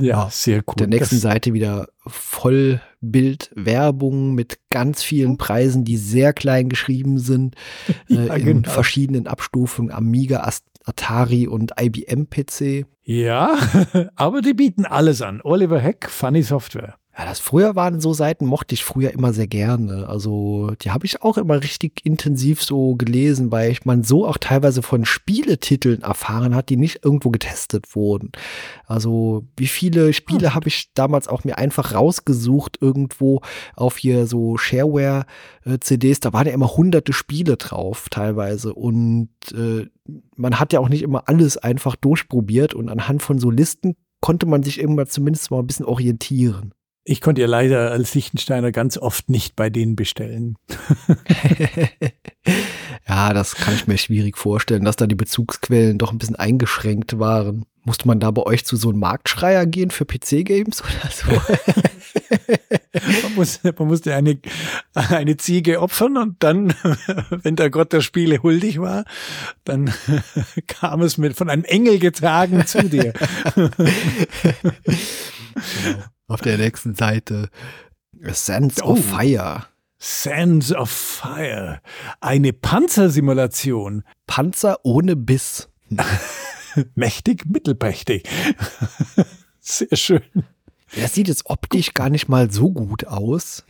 Speaker 2: ja, sehr cool. Auf
Speaker 1: der nächsten das Seite wieder Vollbildwerbung mit ganz vielen Preisen, die sehr klein geschrieben sind, *laughs* ja, äh, in genau. verschiedenen Abstufungen, Amiga, Atari und IBM PC.
Speaker 2: Ja, *laughs* aber die bieten alles an. Oliver Heck, Funny Software.
Speaker 1: Ja, das früher waren so Seiten, mochte ich früher immer sehr gerne. Also die habe ich auch immer richtig intensiv so gelesen, weil ich man so auch teilweise von Spieletiteln erfahren hat, die nicht irgendwo getestet wurden. Also wie viele Spiele hm. habe ich damals auch mir einfach rausgesucht irgendwo auf hier so Shareware-CDs. Da waren ja immer hunderte Spiele drauf teilweise und äh, man hat ja auch nicht immer alles einfach durchprobiert und anhand von so Listen konnte man sich irgendwann zumindest mal ein bisschen orientieren.
Speaker 2: Ich konnte ja leider als Lichtensteiner ganz oft nicht bei denen bestellen. *laughs*
Speaker 1: ja, das kann ich mir schwierig vorstellen, dass da die Bezugsquellen doch ein bisschen eingeschränkt waren. Musste man da bei euch zu so einem Marktschreier gehen für PC-Games oder so? *laughs*
Speaker 2: man, muss, man musste eine, eine Ziege opfern und dann, *laughs* wenn der Gott der Spiele huldig war, dann kam es mit von einem Engel getragen zu dir.
Speaker 1: genau. Auf der nächsten Seite Sense oh. of Fire.
Speaker 2: Sense of Fire. Eine Panzersimulation.
Speaker 1: Panzer ohne Biss. *laughs*
Speaker 2: Mächtig, mittelprächtig. *laughs* Sehr schön.
Speaker 1: Der sieht jetzt optisch gar nicht mal so gut aus.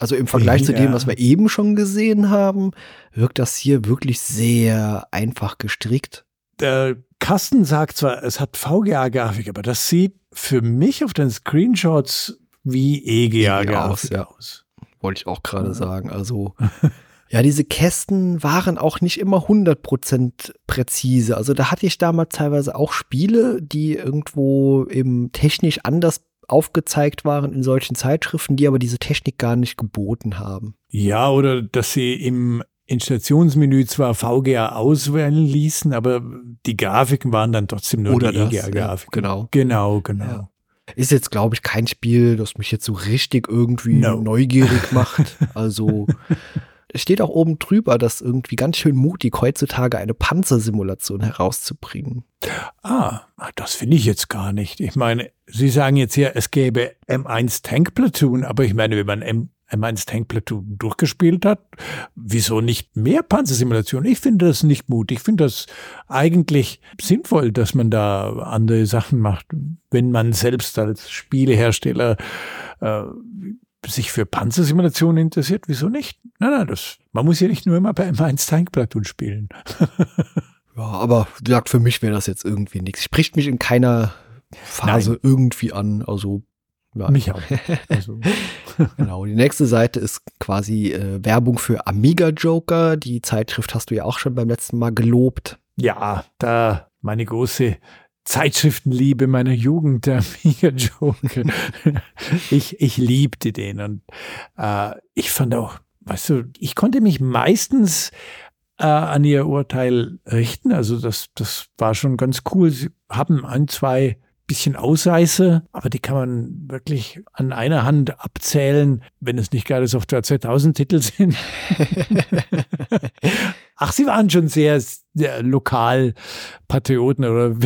Speaker 1: Also im Vergleich ja. zu dem, was wir eben schon gesehen haben, wirkt das hier wirklich sehr einfach gestrickt.
Speaker 2: Der Kasten sagt zwar, es hat VGA-Grafik, aber das sieht für mich auf den Screenshots wie EGA-Grafik
Speaker 1: ja. aus. Wollte ich auch gerade ja. sagen. Also *laughs* Ja, diese Kästen waren auch nicht immer 100% präzise. Also da hatte ich damals teilweise auch Spiele, die irgendwo eben technisch anders aufgezeigt waren in solchen Zeitschriften, die aber diese Technik gar nicht geboten haben.
Speaker 2: Ja, oder dass sie im Installationsmenü zwar VGA auswählen ließen, aber die Grafiken waren dann trotzdem nur
Speaker 1: oder die EGA-Grafiken.
Speaker 2: Ja, genau. Genau, genau. Ja.
Speaker 1: Ist jetzt, glaube ich, kein Spiel, das mich jetzt so richtig irgendwie no. neugierig *laughs* macht. Also es steht auch oben drüber, dass irgendwie ganz schön mutig heutzutage eine Panzersimulation herauszubringen.
Speaker 2: Ah, das finde ich jetzt gar nicht. Ich meine, Sie sagen jetzt hier, es gäbe M1 Tank Platoon, aber ich meine, wenn man M M1 Tank Platoon durchgespielt hat, wieso nicht mehr Panzersimulation? Ich finde das nicht mutig. Ich finde das eigentlich sinnvoll, dass man da andere Sachen macht, wenn man selbst als Spielehersteller äh, sich für Panzersimulationen interessiert, wieso nicht? Nein, nein, das, man muss ja nicht nur immer bei M1 Tankplatoon spielen. *laughs*
Speaker 1: ja, aber wie gesagt, für mich wäre das jetzt irgendwie nichts. Spricht mich in keiner Phase nein. irgendwie an. Also
Speaker 2: ja. Mich auch. *laughs*
Speaker 1: Also. genau. Die nächste Seite ist quasi äh, Werbung für Amiga Joker. Die Zeitschrift hast du ja auch schon beim letzten Mal gelobt.
Speaker 2: Ja, da meine große Zeitschriftenliebe meiner Jugend, der Amiga Joker. *laughs* ich, ich liebte den und äh, ich fand auch, weißt du, ich konnte mich meistens äh, an ihr Urteil richten. Also das, das war schon ganz cool. Sie haben ein, zwei bisschen Ausreißer, aber die kann man wirklich an einer Hand abzählen, wenn es nicht gerade Software 2000 Titel sind. *laughs* Ach, sie waren schon sehr, sehr lokal Patrioten oder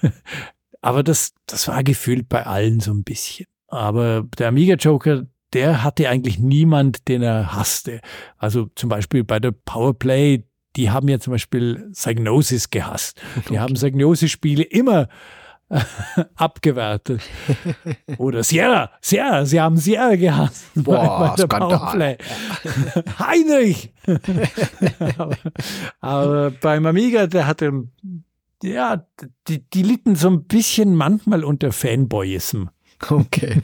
Speaker 2: *laughs* aber das, das war gefühlt bei allen so ein bisschen. Aber der Amiga Joker, der hatte eigentlich niemand, den er hasste. Also zum Beispiel bei der Powerplay, die haben ja zum Beispiel Psygnosis gehasst. Die okay. haben Psygnosis-Spiele immer *laughs* abgewertet. Oder Sierra, Sierra, sie haben Sierra gehasst. *laughs*
Speaker 1: Boah, bei Skandal. *laughs*
Speaker 2: Heinrich! aber, aber beim Amiga, der hatte, ja, die, die litten so ein bisschen manchmal unter Fanboyism.
Speaker 1: Okay.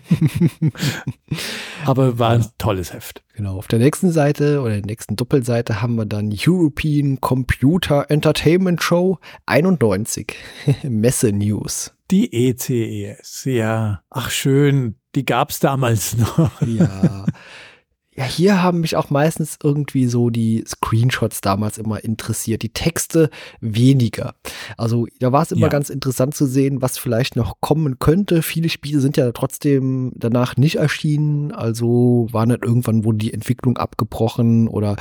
Speaker 1: *laughs*
Speaker 2: Aber war ein tolles Heft.
Speaker 1: Genau. Auf der nächsten Seite oder der nächsten Doppelseite haben wir dann European Computer Entertainment Show 91. *laughs* Messe News.
Speaker 2: Die ECES, ja. Ach schön, die gab es damals noch.
Speaker 1: Ja. *laughs* Ja, hier haben mich auch meistens irgendwie so die Screenshots damals immer interessiert, die Texte weniger. Also da war es immer ja. ganz interessant zu sehen, was vielleicht noch kommen könnte. Viele Spiele sind ja trotzdem danach nicht erschienen, also war nicht irgendwann wurde die Entwicklung abgebrochen oder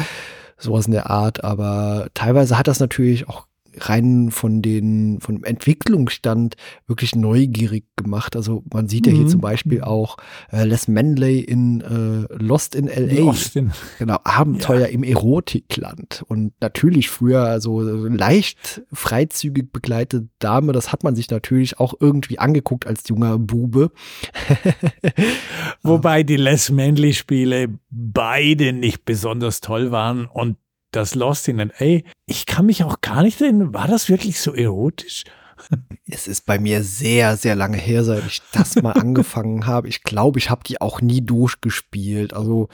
Speaker 1: sowas in der Art, aber teilweise hat das natürlich auch rein von den, von dem Entwicklungsstand wirklich neugierig gemacht. Also man sieht ja hier mhm. zum Beispiel auch äh, Les Manley in äh, Lost in L.A. Lost in genau, Abenteuer ja. im Erotikland. Und natürlich früher also leicht freizügig begleitete Dame, das hat man sich natürlich auch irgendwie angeguckt als junger Bube. *laughs*
Speaker 2: Wobei die Les Manley Spiele beide nicht besonders toll waren und das Lost in L.A. Ich kann mich auch gar nicht erinnern, war das wirklich so erotisch?
Speaker 1: Es ist bei mir sehr, sehr lange her, seit ich das mal *laughs* angefangen habe. Ich glaube, ich habe die auch nie durchgespielt. Also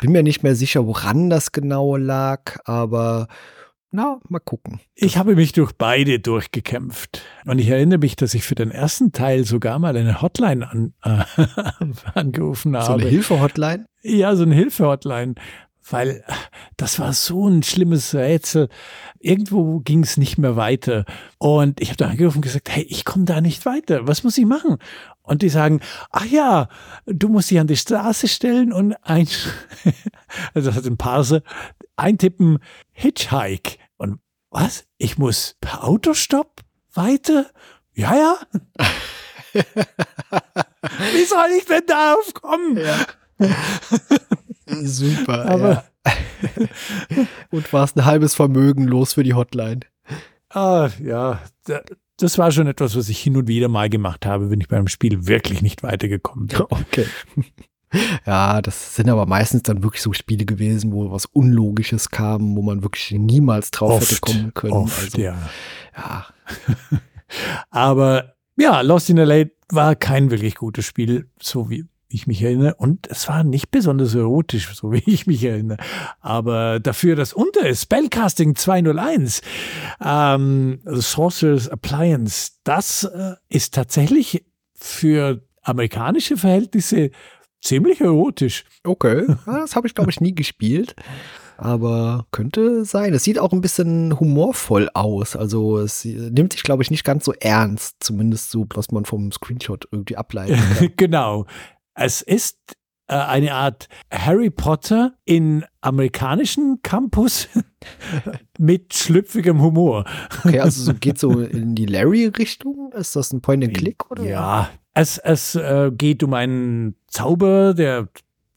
Speaker 1: bin mir nicht mehr sicher, woran das genau lag, aber na, mal gucken.
Speaker 2: Ich habe mich durch beide durchgekämpft. Und ich erinnere mich, dass ich für den ersten Teil sogar mal eine Hotline an, äh, *laughs* angerufen habe. So
Speaker 1: eine Hilfe-Hotline?
Speaker 2: Ja, so eine Hilfe-Hotline weil das war so ein schlimmes Rätsel. Irgendwo ging es nicht mehr weiter. Und ich habe da angerufen und gesagt, hey, ich komme da nicht weiter. Was muss ich machen? Und die sagen, ach ja, du musst dich an die Straße stellen und ein, *laughs* also das hat ein Parser, eintippen, Hitchhike. Und was? Ich muss per Autostopp weiter? Ja, ja. *laughs* Wie soll ich denn darauf kommen? Ja. *laughs* *laughs*
Speaker 1: Super. Aber ja. *laughs* Und warst ein halbes Vermögen los für die Hotline.
Speaker 2: Ah, ja. Das war schon etwas, was ich hin und wieder mal gemacht habe, wenn ich beim Spiel wirklich nicht weitergekommen bin. *laughs*
Speaker 1: Okay. Ja, das sind aber meistens dann wirklich so Spiele gewesen, wo was Unlogisches kam, wo man wirklich niemals drauf oft, hätte kommen können.
Speaker 2: Oft, also, ja. ja. aber ja, Lost in LA war kein wirklich gutes Spiel, so wie ich mich erinnere. Und es war nicht besonders erotisch, so wie ich mich erinnere. Aber dafür das untere Spellcasting 201, ähm, The Sorcerer's Appliance, das äh, ist tatsächlich für amerikanische Verhältnisse ziemlich erotisch.
Speaker 1: Okay, *laughs* das habe ich, glaube ich, nie gespielt. Aber könnte sein. Es sieht auch ein bisschen humorvoll aus. Also es nimmt sich, glaube ich, nicht ganz so ernst. Zumindest so, was man vom Screenshot irgendwie ableitet. *laughs*
Speaker 2: genau. Es ist äh, eine Art Harry Potter in amerikanischen Campus *laughs* mit schlüpfigem Humor.
Speaker 1: Okay, also so geht so in die Larry-Richtung? Ist das ein Point-and-Click?
Speaker 2: Ja, es, es äh, geht um einen Zauber, der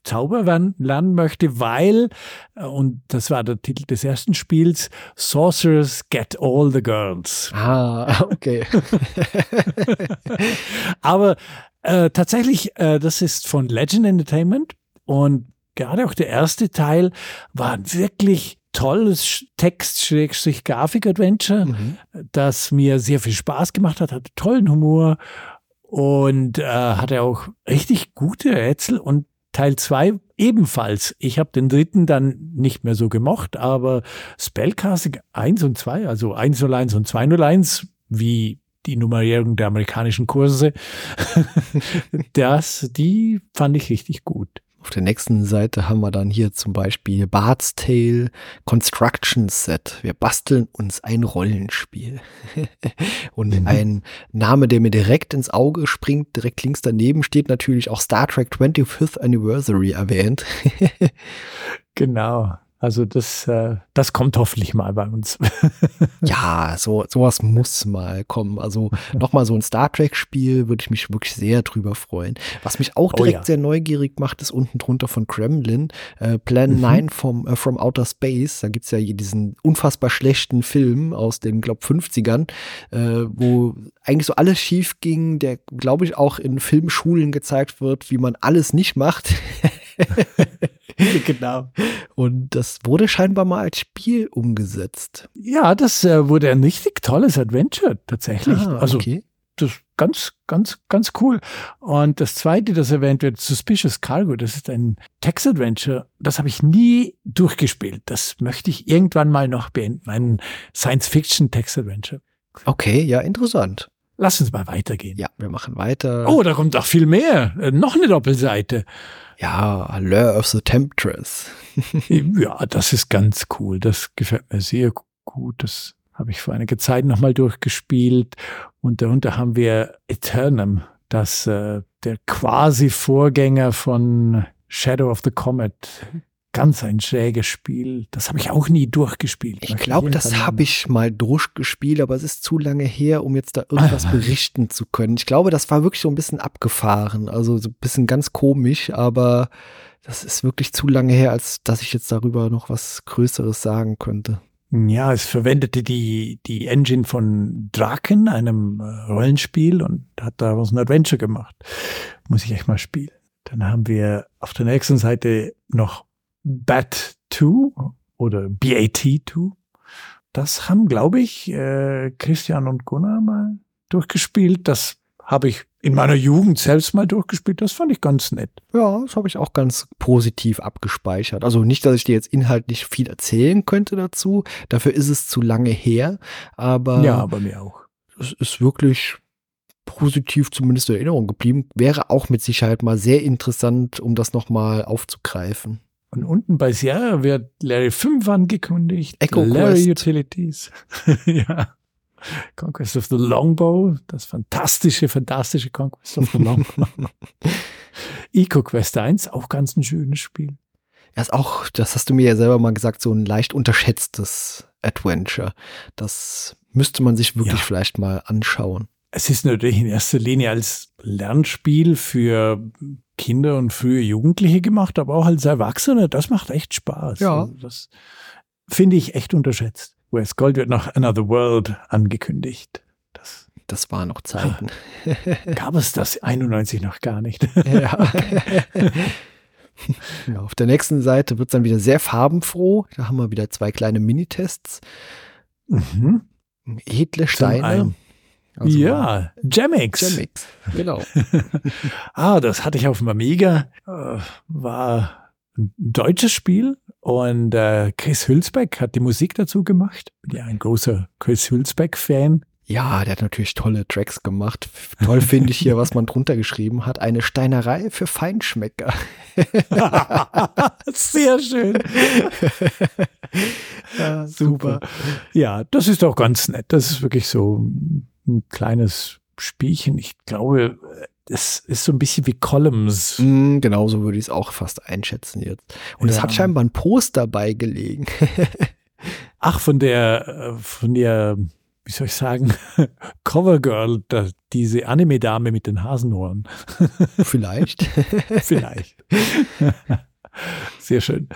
Speaker 2: Zauber lernen möchte, weil, äh, und das war der Titel des ersten Spiels, Sorcerers Get All the Girls.
Speaker 1: Ah, okay. *laughs*
Speaker 2: Aber äh, tatsächlich, äh, das ist von Legend Entertainment und gerade auch der erste Teil war ein wirklich tolles Text-Grafik-Adventure, mhm. das mir sehr viel Spaß gemacht hat, hatte tollen Humor und äh, hatte auch richtig gute Rätsel und Teil 2 ebenfalls. Ich habe den dritten dann nicht mehr so gemocht, aber Spellcasting 1 und 2, also 101 und 201, wie die Nummerierung der amerikanischen Kurse. *laughs* das, die fand ich richtig gut.
Speaker 1: Auf der nächsten Seite haben wir dann hier zum Beispiel Bart's Tale Construction Set. Wir basteln uns ein Rollenspiel. *laughs* Und mhm. ein Name, der mir direkt ins Auge springt, direkt links daneben steht natürlich auch Star Trek 25th Anniversary erwähnt. *laughs*
Speaker 2: genau. Also das, äh, das kommt hoffentlich mal bei uns. *laughs*
Speaker 1: ja, so sowas muss mal kommen. Also *laughs* nochmal so ein Star Trek-Spiel würde ich mich wirklich sehr drüber freuen. Was mich auch direkt oh ja. sehr neugierig macht, ist unten drunter von Kremlin, äh, Plan mhm. 9 vom, äh, from Outer Space. Da gibt's ja hier diesen unfassbar schlechten Film aus den, glaube 50ern, äh, wo eigentlich so alles schief ging, der, glaube ich, auch in Filmschulen gezeigt wird, wie man alles nicht macht. *laughs* *laughs*
Speaker 2: genau.
Speaker 1: Und das wurde scheinbar mal als Spiel umgesetzt.
Speaker 2: Ja, das äh, wurde ein richtig tolles Adventure tatsächlich. Ah, also okay. das ganz, ganz, ganz cool. Und das zweite, das erwähnt wird, Suspicious Cargo, das ist ein Text-Adventure. Das habe ich nie durchgespielt. Das möchte ich irgendwann mal noch beenden. Ein Science-Fiction-Text-Adventure.
Speaker 1: Okay, ja, interessant.
Speaker 2: Lass uns mal weitergehen.
Speaker 1: Ja, wir machen weiter.
Speaker 2: Oh, da kommt auch viel mehr. Äh, noch eine Doppelseite.
Speaker 1: Ja, Allure of the Temptress. *laughs*
Speaker 2: ja, das ist ganz cool. Das gefällt mir sehr gut. Das habe ich vor einiger Zeit nochmal durchgespielt. Und darunter haben wir Eternum, das äh, der quasi Vorgänger von Shadow of the Comet ganz ein schräges Spiel. Das habe ich auch nie durchgespielt.
Speaker 1: Ich glaube, das habe ich mal durchgespielt, aber es ist zu lange her, um jetzt da irgendwas ah. *laughs* berichten zu können. Ich glaube, das war wirklich so ein bisschen abgefahren, also so ein bisschen ganz komisch, aber das ist wirklich zu lange her, als dass ich jetzt darüber noch was Größeres sagen könnte.
Speaker 2: Ja, es verwendete die, die Engine von Draken, einem äh, Rollenspiel, und hat daraus ein Adventure gemacht. Muss ich echt mal spielen. Dann haben wir auf der nächsten Seite noch BAT2 oder BAT2. Das haben, glaube ich, äh, Christian und Gunnar mal durchgespielt. Das habe ich in meiner Jugend selbst mal durchgespielt. Das fand ich ganz nett.
Speaker 1: Ja, das habe ich auch ganz positiv abgespeichert. Also nicht, dass ich dir jetzt inhaltlich viel erzählen könnte dazu. Dafür ist es zu lange her. Aber
Speaker 2: ja, bei mir auch.
Speaker 1: Es ist wirklich positiv zumindest in Erinnerung geblieben. Wäre auch mit Sicherheit mal sehr interessant, um das nochmal aufzugreifen.
Speaker 2: Und unten bei Sierra wird Larry 5 angekündigt.
Speaker 1: Echo
Speaker 2: Larry
Speaker 1: Quest.
Speaker 2: Utilities. *laughs* ja. Conquest of the Longbow, das fantastische, fantastische Conquest of the Longbow. *laughs* Eco Quest 1, auch ganz ein schönes Spiel.
Speaker 1: Ist auch, das hast du mir ja selber mal gesagt, so ein leicht unterschätztes Adventure. Das müsste man sich wirklich ja. vielleicht mal anschauen.
Speaker 2: Es ist natürlich in erster Linie als Lernspiel für Kinder und frühe Jugendliche gemacht, aber auch als Erwachsene. Das macht echt Spaß.
Speaker 1: Ja.
Speaker 2: Also das finde ich echt unterschätzt. Wes Gold wird nach Another World angekündigt. Das
Speaker 1: das waren noch Zeiten. *laughs*
Speaker 2: Gab es das 91 noch gar nicht? *laughs*
Speaker 1: ja. *laughs* ja. Auf der nächsten Seite wird es dann wieder sehr farbenfroh. Da haben wir wieder zwei kleine Minitests. Mhm. Edle Steine.
Speaker 2: Also ja, Jamix.
Speaker 1: Jamix, genau. *laughs*
Speaker 2: ah, das hatte ich auf dem Amiga. Äh, war ein deutsches Spiel und äh, Chris Hülsbeck hat die Musik dazu gemacht. Bin ja ein großer Chris Hülsbeck-Fan.
Speaker 1: Ja, der hat natürlich tolle Tracks gemacht. Toll finde ich hier, was man drunter geschrieben hat. Eine Steinerei für Feinschmecker. *laughs*
Speaker 2: Sehr schön. *laughs*
Speaker 1: ja, super.
Speaker 2: Ja, das ist auch ganz nett. Das ist wirklich so ein kleines Spielchen. Ich glaube, es ist so ein bisschen wie Columns.
Speaker 1: Mm, genau so würde ich es auch fast einschätzen jetzt. Und es hat scheinbar ein Poster beigelegen. *laughs*
Speaker 2: Ach, von der, von der, wie soll ich sagen, *laughs* Covergirl, diese Anime-Dame mit den Hasenohren. *laughs*
Speaker 1: Vielleicht.
Speaker 2: Vielleicht. Sehr schön.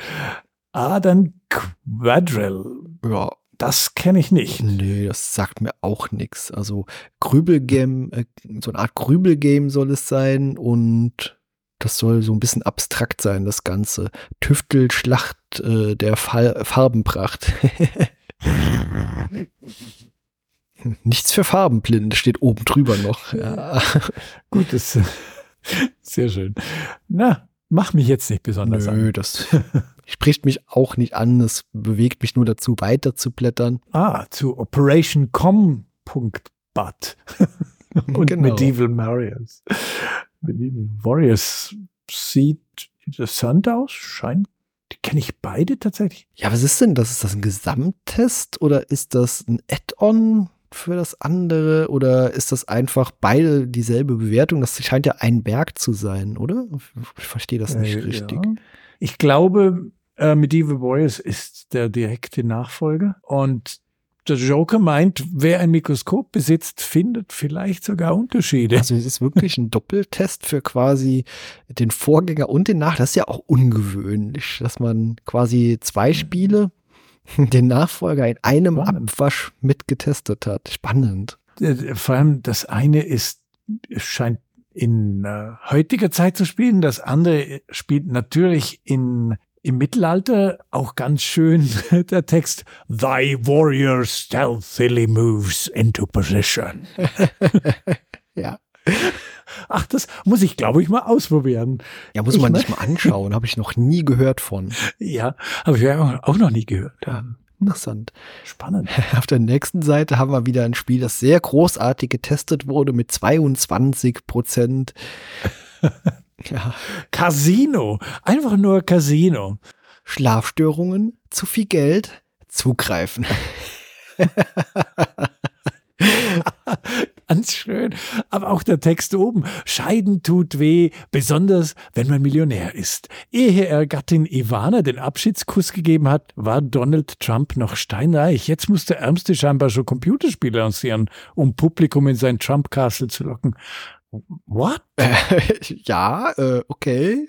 Speaker 2: Ah, dann Quadrill.
Speaker 1: Ja,
Speaker 2: das kenne ich nicht.
Speaker 1: Nee, das sagt mir auch nichts. Also Grübelgame, äh, so eine Art Grübelgame soll es sein und das soll so ein bisschen abstrakt sein, das Ganze. Tüftelschlacht äh, der Fa Farbenpracht. *laughs* Nichts für Farbenblind steht oben drüber noch. Ja. *laughs*
Speaker 2: Gut, das ist *laughs* sehr schön. Na, mach mich jetzt nicht besonders
Speaker 1: Nö,
Speaker 2: an.
Speaker 1: das spricht mich auch nicht an. Es bewegt mich nur dazu, weiter zu blättern.
Speaker 2: Ah, zu Operation Com.bat *laughs* und genau. Medieval Warriors. Medieval Warriors sieht interessant aus, scheint. Die kenne ich beide tatsächlich.
Speaker 1: Ja, was ist denn das? Ist das ein Gesamttest oder ist das ein Add-on? für das andere oder ist das einfach beide dieselbe Bewertung? Das scheint ja ein Berg zu sein, oder? Ich verstehe das nicht äh, richtig. Ja.
Speaker 2: Ich glaube, äh, Medieval Warriors ist der direkte Nachfolger und der Joker meint, wer ein Mikroskop besitzt, findet vielleicht sogar Unterschiede.
Speaker 1: Also es ist wirklich ein Doppeltest für quasi den Vorgänger und den Nach. Das ist ja auch ungewöhnlich, dass man quasi zwei Spiele den Nachfolger in einem Spannend. Abwasch mitgetestet hat. Spannend.
Speaker 2: Äh, vor allem das eine ist, scheint in äh, heutiger Zeit zu spielen, das andere spielt natürlich in im Mittelalter auch ganz schön *laughs* der Text Thy warrior stealthily moves into position. *laughs*
Speaker 1: ja.
Speaker 2: Ach, das muss ich, glaube ich, mal ausprobieren.
Speaker 1: Ja, muss man sich mal anschauen. Habe ich noch nie gehört von. *laughs*
Speaker 2: Ja, habe ich auch noch nie gehört. Ja.
Speaker 1: Interessant.
Speaker 2: Spannend.
Speaker 1: Auf der nächsten Seite haben wir wieder ein Spiel, das sehr großartig getestet wurde mit 22 Prozent.
Speaker 2: Ja. Casino. Einfach nur Casino.
Speaker 1: Schlafstörungen, zu viel Geld, zugreifen. *laughs*
Speaker 2: Ganz schön. Aber auch der Text oben. Scheiden tut weh, besonders wenn man Millionär ist. Ehe er Gattin Ivana den Abschiedskuss gegeben hat, war Donald Trump noch steinreich. Jetzt muss der Ärmste scheinbar schon Computerspiele lancieren, um Publikum in sein Trump Castle zu locken. What? *laughs*
Speaker 1: ja, äh, okay.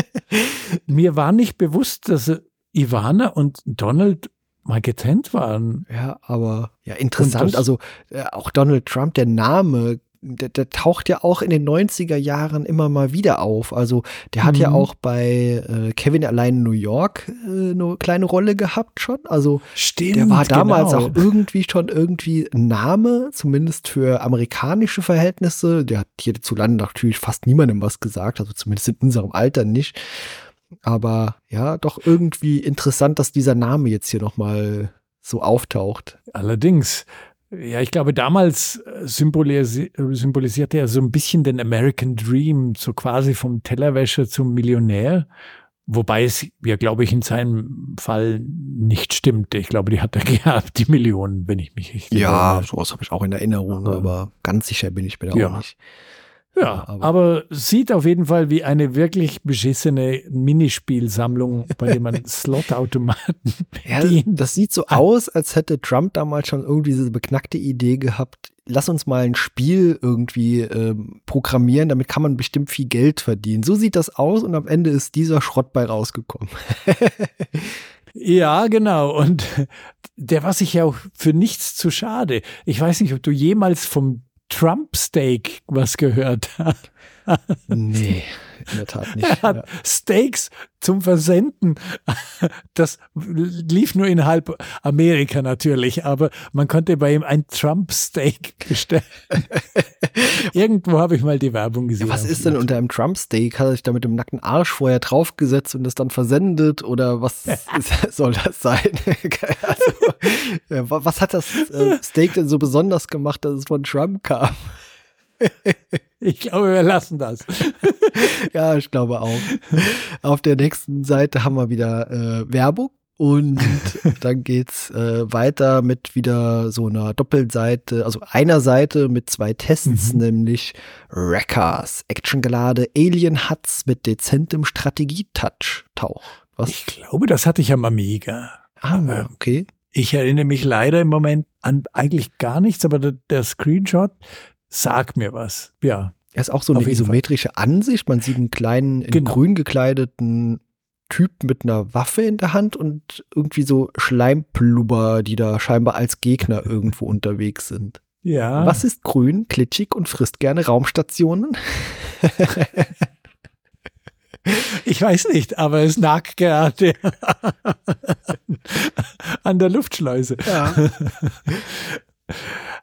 Speaker 1: *laughs*
Speaker 2: Mir war nicht bewusst, dass Ivana und Donald mal getrennt waren.
Speaker 1: Ja, aber ja, interessant. Also äh, auch Donald Trump, der Name, der, der, taucht ja auch in den 90er Jahren immer mal wieder auf. Also der hat mhm. ja auch bei äh, Kevin allein in New York äh, eine kleine Rolle gehabt schon. Also
Speaker 2: Stimmt,
Speaker 1: der war damals
Speaker 2: genau.
Speaker 1: auch irgendwie schon irgendwie ein Name, zumindest für amerikanische Verhältnisse. Der hat hierzulande natürlich fast niemandem was gesagt, also zumindest in unserem Alter nicht. Aber ja, doch irgendwie interessant, dass dieser Name jetzt hier nochmal so auftaucht.
Speaker 2: Allerdings. Ja, ich glaube, damals äh, symbolisi symbolisierte er so ein bisschen den American Dream, so quasi vom Tellerwäscher zum Millionär. Wobei es ja, glaube ich, in seinem Fall nicht stimmt. Ich glaube, die hat er *laughs* gehabt, die Millionen, wenn ich mich richtig
Speaker 1: Ja, erinnere. sowas habe ich auch in Erinnerung, aber, aber ganz sicher bin ich mir da ja. auch nicht.
Speaker 2: Ja, aber, aber, sieht auf jeden Fall wie eine wirklich beschissene Minispielsammlung, bei der man *laughs* Slotautomaten
Speaker 1: ja, Das sieht so aus, als hätte Trump damals schon irgendwie diese beknackte Idee gehabt, lass uns mal ein Spiel irgendwie äh, programmieren, damit kann man bestimmt viel Geld verdienen. So sieht das aus und am Ende ist dieser Schrott bei rausgekommen. *laughs*
Speaker 2: Ja, genau. Und der war sich ja auch für nichts zu schade. Ich weiß nicht, ob du jemals vom Trump Steak was gehört.
Speaker 1: Nee, in der Tat nicht.
Speaker 2: Er hat ja. Steaks zum Versenden. *laughs* Das lief nur innerhalb Amerika natürlich, aber man konnte bei ihm ein Trump-Steak *laughs* bestellen. Irgendwo habe ich mal die Werbung gesehen.
Speaker 1: Ja, was ist denn unter einem Trump-Steak? Hat er sich da mit dem nackten Arsch vorher draufgesetzt und das dann versendet? Oder was *laughs* soll das sein? also, was hat das äh, Steak denn so besonders gemacht, dass es von Trump kam?
Speaker 2: Ich glaube, wir lassen das. *laughs*
Speaker 1: ja, ich glaube auch. Auf der nächsten Seite haben wir wieder äh, Werbung. Und *laughs* dann geht's äh, weiter mit wieder so einer Doppelseite, also einer Seite mit zwei Tests, mhm. nämlich Wreckers, actiongelade Alien Huts mit dezentem Strategietouch. Tauch.
Speaker 2: Was? Ich glaube, das hatte ich am Amiga.
Speaker 1: Ah, okay.
Speaker 2: Ich erinnere mich leider im Moment an eigentlich gar nichts, aber der, der Screenshot sag mir was. Ja.
Speaker 1: Er ist auch so eine isometrische Fall. Ansicht. Man sieht einen kleinen, in genau. grün gekleideten Typ mit einer Waffe in der Hand und irgendwie so Schleimplubber, die da scheinbar als Gegner irgendwo unterwegs sind.
Speaker 2: Ja.
Speaker 1: Was ist grün, klitschig und frisst gerne Raumstationen?
Speaker 2: Ich weiß nicht, aber es nagt gerade an der Luftschleuse.
Speaker 1: Ja.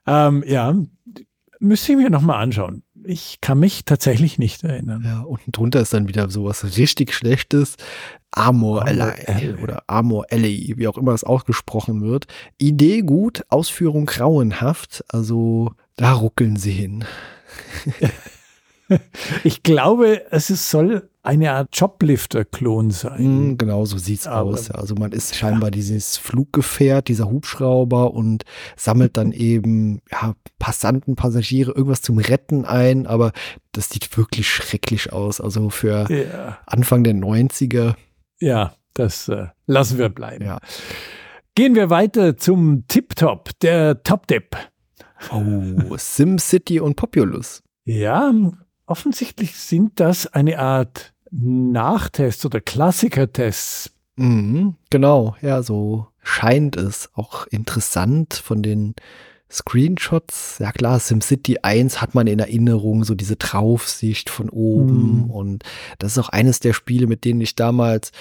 Speaker 1: *laughs*
Speaker 2: ähm, ja, Müsste ich mir nochmal anschauen. Ich kann mich tatsächlich nicht erinnern.
Speaker 1: Ja, unten drunter ist dann wieder sowas richtig Schlechtes. Amor Alley oder Amor Alley, wie auch immer es ausgesprochen wird. Idee gut, Ausführung grauenhaft. Also da ruckeln sie hin. *laughs* *laughs*
Speaker 2: ich glaube, es ist, soll eine Art Joblifter-Klon sein.
Speaker 1: Mm, genau, so sieht's Aber, aus. Also man ist scheinbar ja. dieses Fluggefährt, dieser Hubschrauber und sammelt dann *laughs* eben ja, Passanten, Passagiere, irgendwas zum Retten ein. Aber das sieht wirklich schrecklich aus. Also für ja. Anfang der 90er.
Speaker 2: Ja, das äh, lassen wir bleiben. Ja. Gehen wir weiter zum Tip-Top, der Top-Tip.
Speaker 1: Oh, *laughs* SimCity und Populous.
Speaker 2: Ja, offensichtlich sind das eine Art Nachtests oder Klassikertests.
Speaker 1: Mhm, genau, ja, so scheint es auch interessant von den Screenshots. Ja klar, SimCity 1 hat man in Erinnerung, so diese Draufsicht von oben. Mhm. Und das ist auch eines der Spiele, mit denen ich damals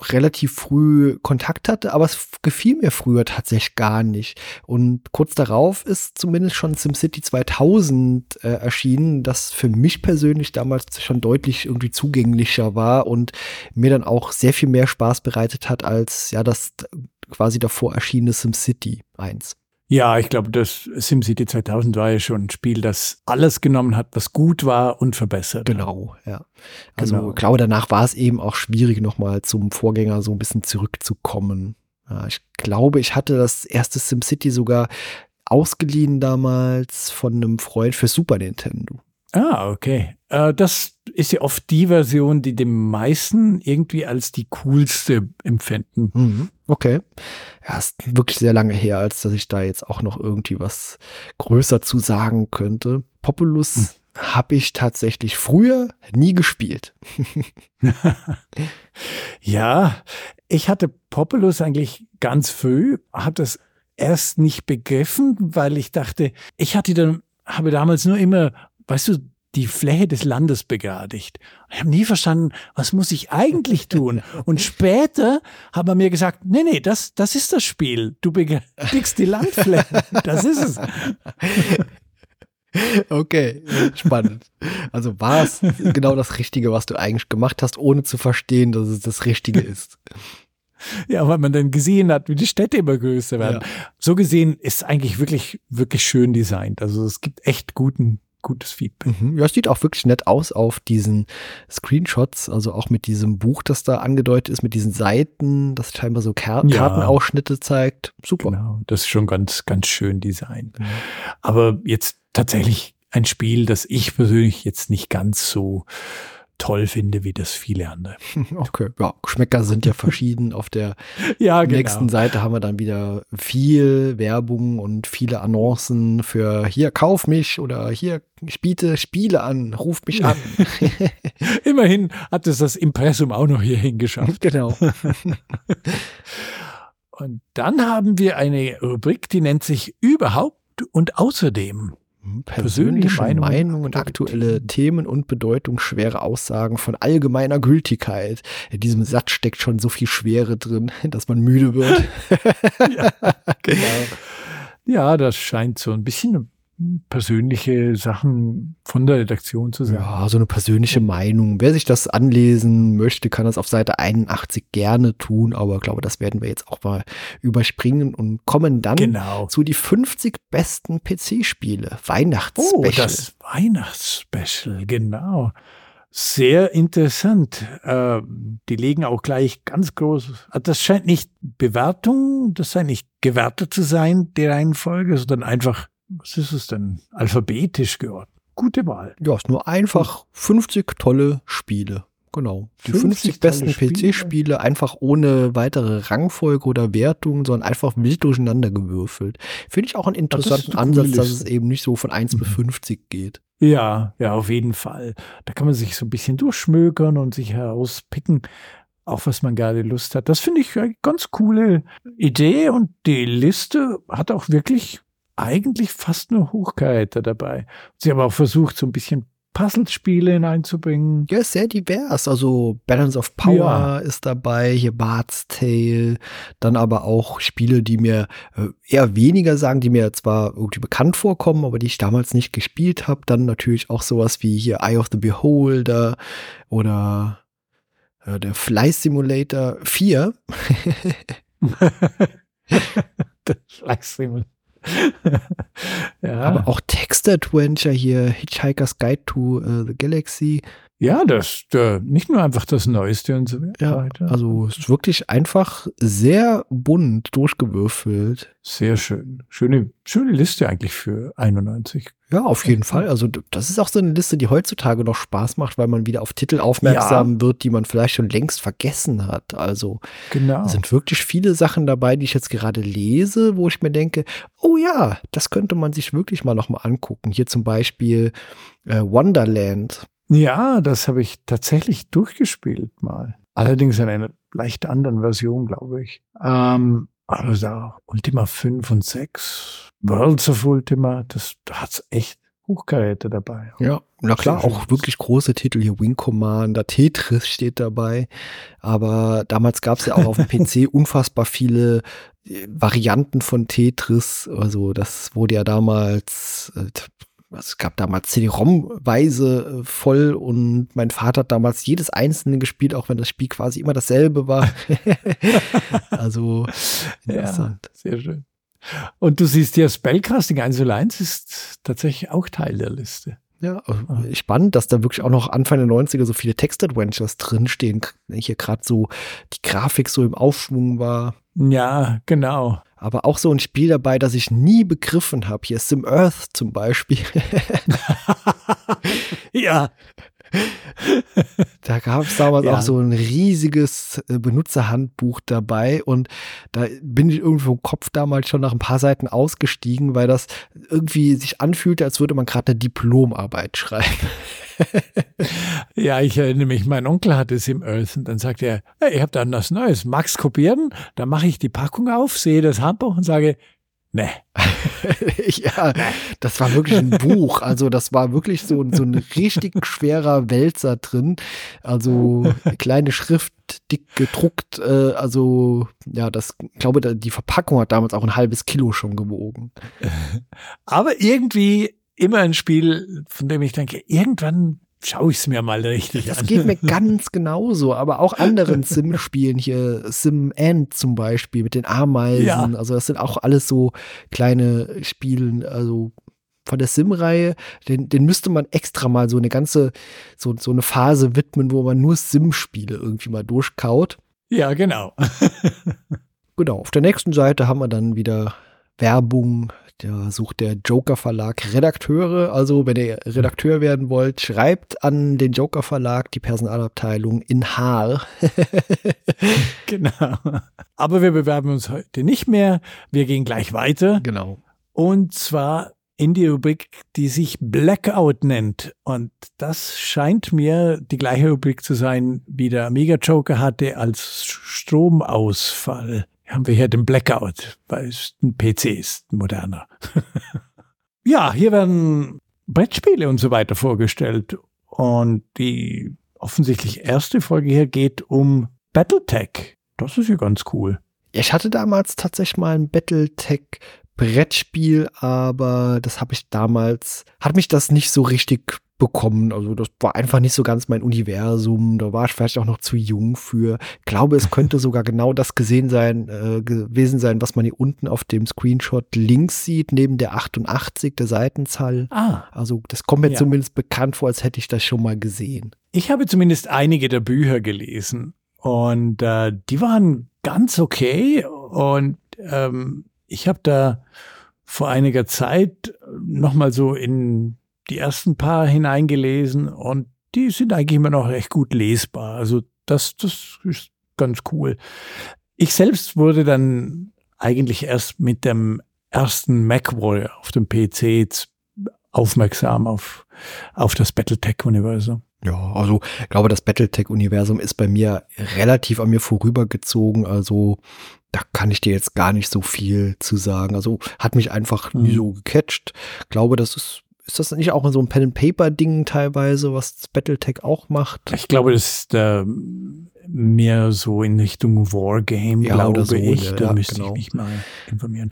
Speaker 1: relativ früh Kontakt hatte, aber es gefiel mir früher tatsächlich gar nicht. Und kurz darauf ist zumindest schon SimCity 2000 äh, erschienen, das für mich persönlich damals schon deutlich irgendwie zugänglicher war und mir dann auch sehr viel mehr Spaß bereitet hat als ja das quasi davor erschienene SimCity 1.
Speaker 2: Ja, ich glaube, das SimCity 2000 war ja schon ein Spiel, das alles genommen hat, was gut war und verbessert.
Speaker 1: Genau, ja. Also genau. ich glaube, danach war es eben auch schwierig, nochmal zum Vorgänger so ein bisschen zurückzukommen. Ja, ich glaube, ich hatte das erste SimCity sogar ausgeliehen damals von einem Freund für Super Nintendo.
Speaker 2: Ah, okay. Äh, das ist ja oft die Version, die den meisten irgendwie als die coolste empfinden.
Speaker 1: Mhm. Okay. Ja, ist wirklich sehr lange her, als dass ich da jetzt auch noch irgendwie was größer zu sagen könnte. Populus mhm. habe ich tatsächlich früher nie gespielt. *laughs*
Speaker 2: ja, ich hatte Populus eigentlich ganz früh, hatte es erst nicht begriffen, weil ich dachte, ich hatte dann habe damals nur immer weißt du, die Fläche des Landes begradigt. Ich habe nie verstanden, was muss ich eigentlich tun? Und *laughs* später hat man mir gesagt, nee, nee, das, das ist das Spiel. Du begradigst die Landfläche. *laughs* Das ist es.
Speaker 1: Okay, spannend. Also war es genau das Richtige, was du eigentlich gemacht hast, ohne zu verstehen, dass es das Richtige ist.
Speaker 2: Ja, weil man dann gesehen hat, wie die Städte immer größer werden. Ja. So gesehen ist es eigentlich wirklich, wirklich schön designt. Also es gibt echt guten, gutes Feedback.
Speaker 1: Mhm. Ja, es sieht auch wirklich nett aus auf diesen Screenshots, also auch mit diesem Buch, das da angedeutet ist, mit diesen Seiten, das scheinbar so Kar ja, Kartenausschnitte zeigt. Super.
Speaker 2: Genau, das ist schon ganz, ganz schön designt. Mhm. Aber jetzt tatsächlich ein Spiel, das ich persönlich jetzt nicht ganz so toll finde, wie das viele andere. *laughs*
Speaker 1: Okay, ja, Geschmäcker sind ja verschieden. Auf der *laughs*
Speaker 2: ja,
Speaker 1: genau. nächsten Seite haben wir dann wieder viel Werbung und viele Annoncen für hier kauf mich oder hier biete Spiele an, ruf mich an. *laughs*
Speaker 2: Immerhin hat es das Impressum auch noch hierhin geschafft.
Speaker 1: Genau.
Speaker 2: und dann haben wir eine Rubrik, die nennt sich überhaupt und außerdem.
Speaker 1: Hm, persönliche, Meinung und aktuelle Themen und bedeutungsschwere Aussagen von allgemeiner Gültigkeit. In diesem Satz steckt schon so viel Schwere drin, dass man müde wird. *laughs*
Speaker 2: ja, *laughs* genau. Ja, das scheint so ein bisschen persönliche Sachen von der Redaktion zu sein.
Speaker 1: Ja, so eine persönliche Meinung. Wer sich das anlesen möchte, kann das auf Seite 81 gerne tun, aber ich glaube, das werden wir jetzt auch mal überspringen und kommen dann
Speaker 2: genau.
Speaker 1: zu die 50 besten PC-Spiele. Weihnachtsspecial.
Speaker 2: Oh, das Weihnachtsspecial, genau. Sehr interessant. Äh, die legen auch gleich ganz groß. Also das scheint nicht Bewertung, das scheint nicht gewertet zu sein, die Reihenfolge, sondern einfach was ist es denn? Alphabetisch geordnet. Gute Wahl.
Speaker 1: Ja, ist nur einfach 50 tolle Spiele. Genau. Die 50, 50 besten PC-Spiele einfach ohne weitere Rangfolge oder Wertung, sondern einfach wild durcheinander gewürfelt. Finde ich auch einen interessanten Ansatz, dass es eben nicht so von 1 mhm. bis 50 geht.
Speaker 2: Ja, ja, auf jeden Fall. Da kann man sich so ein bisschen durchschmökern und sich herauspicken, auch was man gerade Lust hat. Das finde ich eine ganz coole Idee und die Liste hat auch wirklich eigentlich fast nur Hochkaräter dabei. Sie haben auch versucht, so ein bisschen Puzzlespiele hineinzubringen.
Speaker 1: Ja, sehr divers. Also Balance of Power ja. ist dabei, hier Bart's Tale, dann aber auch Spiele, die mir äh, eher weniger sagen, die mir zwar irgendwie bekannt vorkommen, aber die ich damals nicht gespielt habe. Dann natürlich auch sowas wie hier Eye of the Beholder oder äh, der Fly Simulator 4. *laughs*
Speaker 2: der Fly Simulator. *laughs*
Speaker 1: ja. Aber auch Text-Adventure hier, Hitchhiker's Guide to uh, the Galaxy.
Speaker 2: Ja, das äh, nicht nur einfach das Neueste und so
Speaker 1: weiter. Ja, also es ist wirklich einfach sehr bunt durchgewürfelt.
Speaker 2: Sehr schön. Schöne, schöne Liste eigentlich für 91.
Speaker 1: Ja, auf jeden Fall. Also das ist auch so eine Liste, die heutzutage noch Spaß macht, weil man wieder auf Titel aufmerksam ja. wird, die man vielleicht schon längst vergessen hat. Also
Speaker 2: genau.
Speaker 1: sind wirklich viele Sachen dabei, die ich jetzt gerade lese, wo ich mir denke, oh ja, das könnte man sich wirklich mal noch mal angucken. Hier zum Beispiel äh, Wonderland.
Speaker 2: Ja, das habe ich tatsächlich durchgespielt mal. Allerdings in einer leicht anderen Version, glaube ich. Ähm, also Ultima 5 und 6, Worlds of Ultima, das da hat's echt Hochkaräte dabei.
Speaker 1: Ja, na klar, auch wirklich große Titel hier, Wing Commander, Tetris steht dabei. Aber damals gab es ja auch auf dem *laughs* PC unfassbar viele äh, Varianten von Tetris. Also das wurde ja damals, äh, es gab damals CD-ROM-weise äh, voll und mein Vater hat damals jedes einzelne gespielt, auch wenn das Spiel quasi immer dasselbe war. *laughs* also
Speaker 2: interessant. Ja, sehr schön. Und du siehst ja, Spellcasting 101 ist tatsächlich auch Teil der Liste.
Speaker 1: Ja, äh, spannend, dass da wirklich auch noch Anfang der 90er so viele Text-Adventures drinstehen. Hier gerade so die Grafik so im Aufschwung war.
Speaker 2: Ja, genau
Speaker 1: aber auch so ein Spiel dabei, das ich nie begriffen habe. Hier Sim Earth zum Beispiel. *laughs*
Speaker 2: ja. *laughs*
Speaker 1: Da gab es damals ja. auch so ein riesiges äh, Benutzerhandbuch dabei und da bin ich irgendwie vom Kopf damals schon nach ein paar Seiten ausgestiegen, weil das irgendwie sich anfühlte, als würde man gerade eine Diplomarbeit schreiben. *laughs*
Speaker 2: ja, ich erinnere mich, mein Onkel hatte es im Earth und dann sagte er, hey, ich habe da was Neues, magst kopieren? Dann mache ich die Packung auf, sehe das Handbuch und sage, Nee. *laughs*
Speaker 1: ja, das war wirklich ein Buch. Also, das war wirklich so, so ein richtig schwerer Wälzer drin. Also, kleine Schrift, dick gedruckt. Äh, also, ja, das, ich glaube, die Verpackung hat damals auch ein halbes Kilo schon gewogen.
Speaker 2: Aber irgendwie immer ein Spiel, von dem ich denke, irgendwann schaue ich es mir mal richtig
Speaker 1: das
Speaker 2: an.
Speaker 1: Das geht mir *laughs* ganz genauso, aber auch anderen Sim-Spielen hier, Sim End zum Beispiel mit den Ameisen. Ja. Also das sind auch alles so kleine Spiele, also von der Sim-Reihe, den, den müsste man extra mal so eine ganze, so, so eine Phase widmen, wo man nur Sim-Spiele irgendwie mal durchkaut.
Speaker 2: Ja, genau. *laughs*
Speaker 1: genau. Auf der nächsten Seite haben wir dann wieder Werbung Da sucht der Joker Verlag Redakteure. Also, wenn ihr Redakteur werden wollt, schreibt an den Joker Verlag, die Personalabteilung in Haar. *laughs*
Speaker 2: genau. Aber wir bewerben uns heute nicht mehr. Wir gehen gleich weiter.
Speaker 1: Genau.
Speaker 2: Und zwar in die Rubrik, die sich Blackout nennt. Und das scheint mir die gleiche Rubrik zu sein, wie der Amiga Joker hatte als Stromausfall haben wir hier den Blackout, weil es ein PC ist, ein moderner. *laughs* ja, hier werden Brettspiele und so weiter vorgestellt. Und die offensichtlich erste Folge hier geht um Battletech. Das ist ja ganz cool.
Speaker 1: Ich hatte damals tatsächlich mal ein Battletech Brettspiel, aber das habe ich damals, hat mich das nicht so richtig bekommen. Also das war einfach nicht so ganz mein Universum. Da war ich vielleicht auch noch zu jung für. Ich glaube, es könnte *laughs* sogar genau das gesehen sein, äh, gewesen sein, was man hier unten auf dem Screenshot links sieht, neben der 88, der Seitenzahl. Ah. Also das kommt mir ja. zumindest bekannt vor, als hätte ich das schon mal gesehen.
Speaker 2: Ich habe zumindest einige der Bücher gelesen und äh, die waren ganz okay und ähm, ich habe da vor einiger Zeit nochmal so in die ersten paar hineingelesen und die sind eigentlich immer noch recht gut lesbar. Also das, das ist ganz cool. Ich selbst wurde dann eigentlich erst mit dem ersten MacWarrior auf dem PC aufmerksam auf, auf das Battletech-Universum.
Speaker 1: Ja, also ich glaube, das Battletech-Universum ist bei mir relativ an mir vorübergezogen. Also da kann ich dir jetzt gar nicht so viel zu sagen. Also hat mich einfach mhm. nie so gecatcht. Ich glaube, das ist ist das nicht auch so ein Pen-and-Paper-Ding teilweise, was Battletech auch macht?
Speaker 2: Ich glaube, das ist äh, mehr so in Richtung Wargame, ja, glaube so, ich. Ja, da müsste genau. ich mich mal informieren.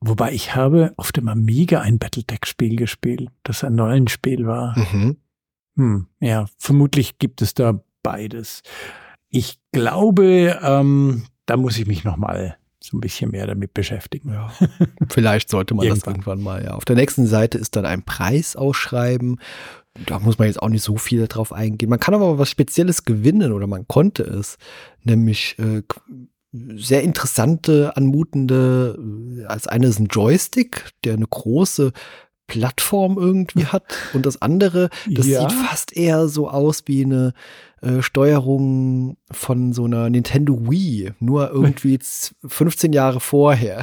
Speaker 2: Wobei ich habe auf dem Amiga ein Battletech-Spiel gespielt, das ein neues Spiel war. Mhm. Hm, ja, vermutlich gibt es da beides. Ich glaube, ähm, da muss ich mich noch mal so ein bisschen mehr damit beschäftigen.
Speaker 1: Ja. *laughs* Vielleicht sollte man irgendwann. das irgendwann mal, ja. Auf der nächsten Seite ist dann ein Preisausschreiben. Da muss man jetzt auch nicht so viel drauf eingehen. Man kann aber was Spezielles gewinnen oder man konnte es. Nämlich äh, sehr interessante, anmutende, äh, als eine ist ein Joystick, der eine große Plattform irgendwie hat. Und das andere, das ja. sieht fast eher so aus wie eine äh, Steuerung von so einer Nintendo Wii, nur irgendwie *laughs* 15 Jahre vorher.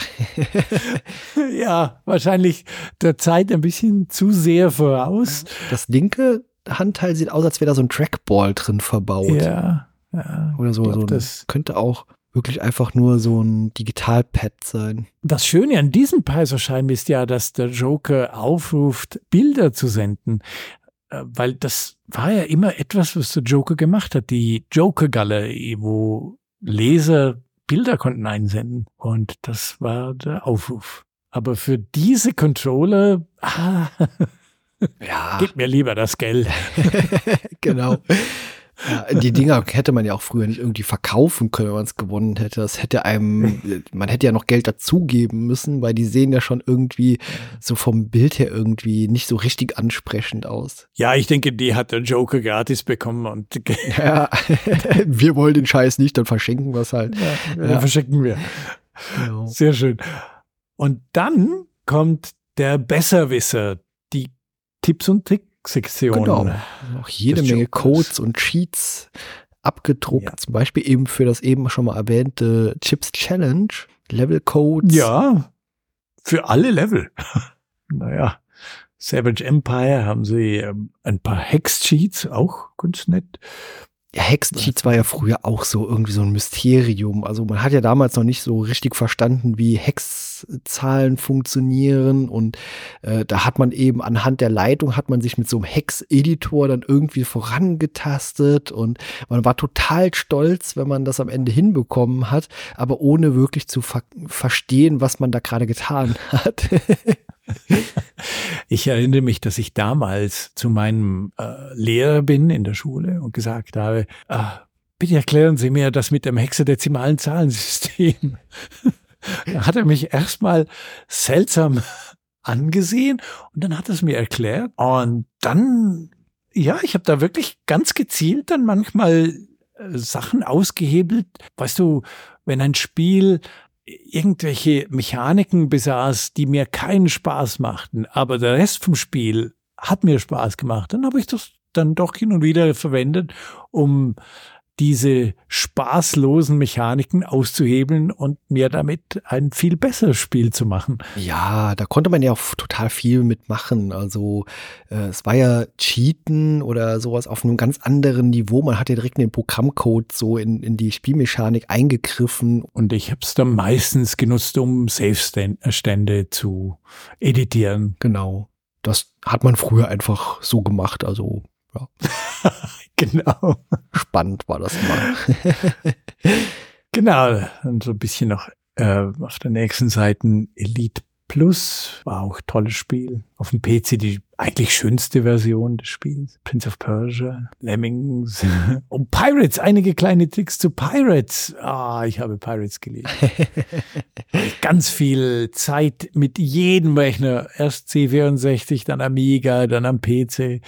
Speaker 1: *laughs*
Speaker 2: ja, wahrscheinlich der Zeit ein bisschen zu sehr voraus.
Speaker 1: Das linke Handteil sieht aus, als wäre da so ein Trackball drin verbaut.
Speaker 2: Ja. ja
Speaker 1: Oder so, so das könnte auch wirklich einfach nur so ein Digitalpad sein.
Speaker 2: Das Schöne an diesem Preiserschein ist ja, dass der Joker aufruft, Bilder zu senden. Äh, weil das war ja immer etwas, was der Joker gemacht hat. Die Joker-Galerie, wo Leser Bilder konnten einsenden. Und das war der Aufruf. Aber für diese Controller, ah, *laughs* ja. gib mir lieber das Geld. *laughs*
Speaker 1: genau. Ja, die Dinger hätte man ja auch früher nicht irgendwie verkaufen können, wenn man es gewonnen hätte. Das hätte einem, *laughs* man hätte ja noch Geld dazugeben müssen, weil die sehen ja schon irgendwie so vom Bild her irgendwie nicht so richtig ansprechend aus.
Speaker 2: Ja, ich denke, die hat der Joker gratis bekommen und *laughs*
Speaker 1: ja, *laughs* wir wollen den Scheiß nicht, dann verschenken wir es halt.
Speaker 2: Ja, ja. verschenken wir. Genau. Sehr schön. Und dann kommt der Besserwisser, die Tipps und Tricks Sektion. Genau.
Speaker 1: Noch jede Menge Codes und Cheats abgedruckt. Ja. Zum Beispiel eben für das eben schon mal erwähnte Chips Challenge. Level Codes.
Speaker 2: Ja, für alle Level. *laughs* naja, Savage Empire haben sie ähm, ein paar Hex-Cheats, auch ganz nett.
Speaker 1: Ja, Hexencheats war ja früher auch so irgendwie so ein Mysterium. Also man hat ja damals noch nicht so richtig verstanden, wie Hexzahlen funktionieren und äh, da hat man eben anhand der Leitung hat man sich mit so einem Hex-Editor dann irgendwie vorangetastet und man war total stolz, wenn man das am Ende hinbekommen hat, aber ohne wirklich zu ver verstehen, was man da gerade getan *laughs* hat.
Speaker 2: Ich erinnere mich, dass ich damals zu meinem äh, Lehrer bin in der Schule und gesagt habe, ah, bitte erklären Sie mir das mit dem hexadezimalen Zahlensystem. *laughs* hat er mich erstmal seltsam *laughs* angesehen und dann hat er es mir erklärt und dann, ja, ich habe da wirklich ganz gezielt dann manchmal äh, Sachen ausgehebelt. Weißt du, wenn ein Spiel irgendwelche Mechaniken besaß, die mir keinen Spaß machten, aber der Rest vom Spiel hat mir Spaß gemacht, dann habe ich das dann doch hin und wieder verwendet, um diese spaßlosen Mechaniken auszuhebeln und mir damit ein viel besseres Spiel zu machen.
Speaker 1: Ja, da konnte man ja auch total viel mitmachen. Also äh, es war ja Cheaten oder sowas auf einem ganz anderen Niveau. Man hat ja direkt in den Programmcode so in, in die Spielmechanik eingegriffen.
Speaker 2: Und ich habe es dann meistens genutzt, um Safe-Stände zu editieren.
Speaker 1: Genau. Das hat man früher einfach so gemacht. Also ja. *laughs*
Speaker 2: genau.
Speaker 1: Spannend war das mal. *laughs*
Speaker 2: genau. Und so ein bisschen noch äh, auf der nächsten Seite Elite Plus war auch ein tolles Spiel. Auf dem PC die eigentlich schönste Version des Spiels. Prince of Persia, Lemmings *laughs* und Pirates. Einige kleine Tricks zu Pirates. Ah, ich habe Pirates geliebt. *laughs* Ganz viel Zeit mit jedem Rechner. Erst C64, dann Amiga, dann am PC.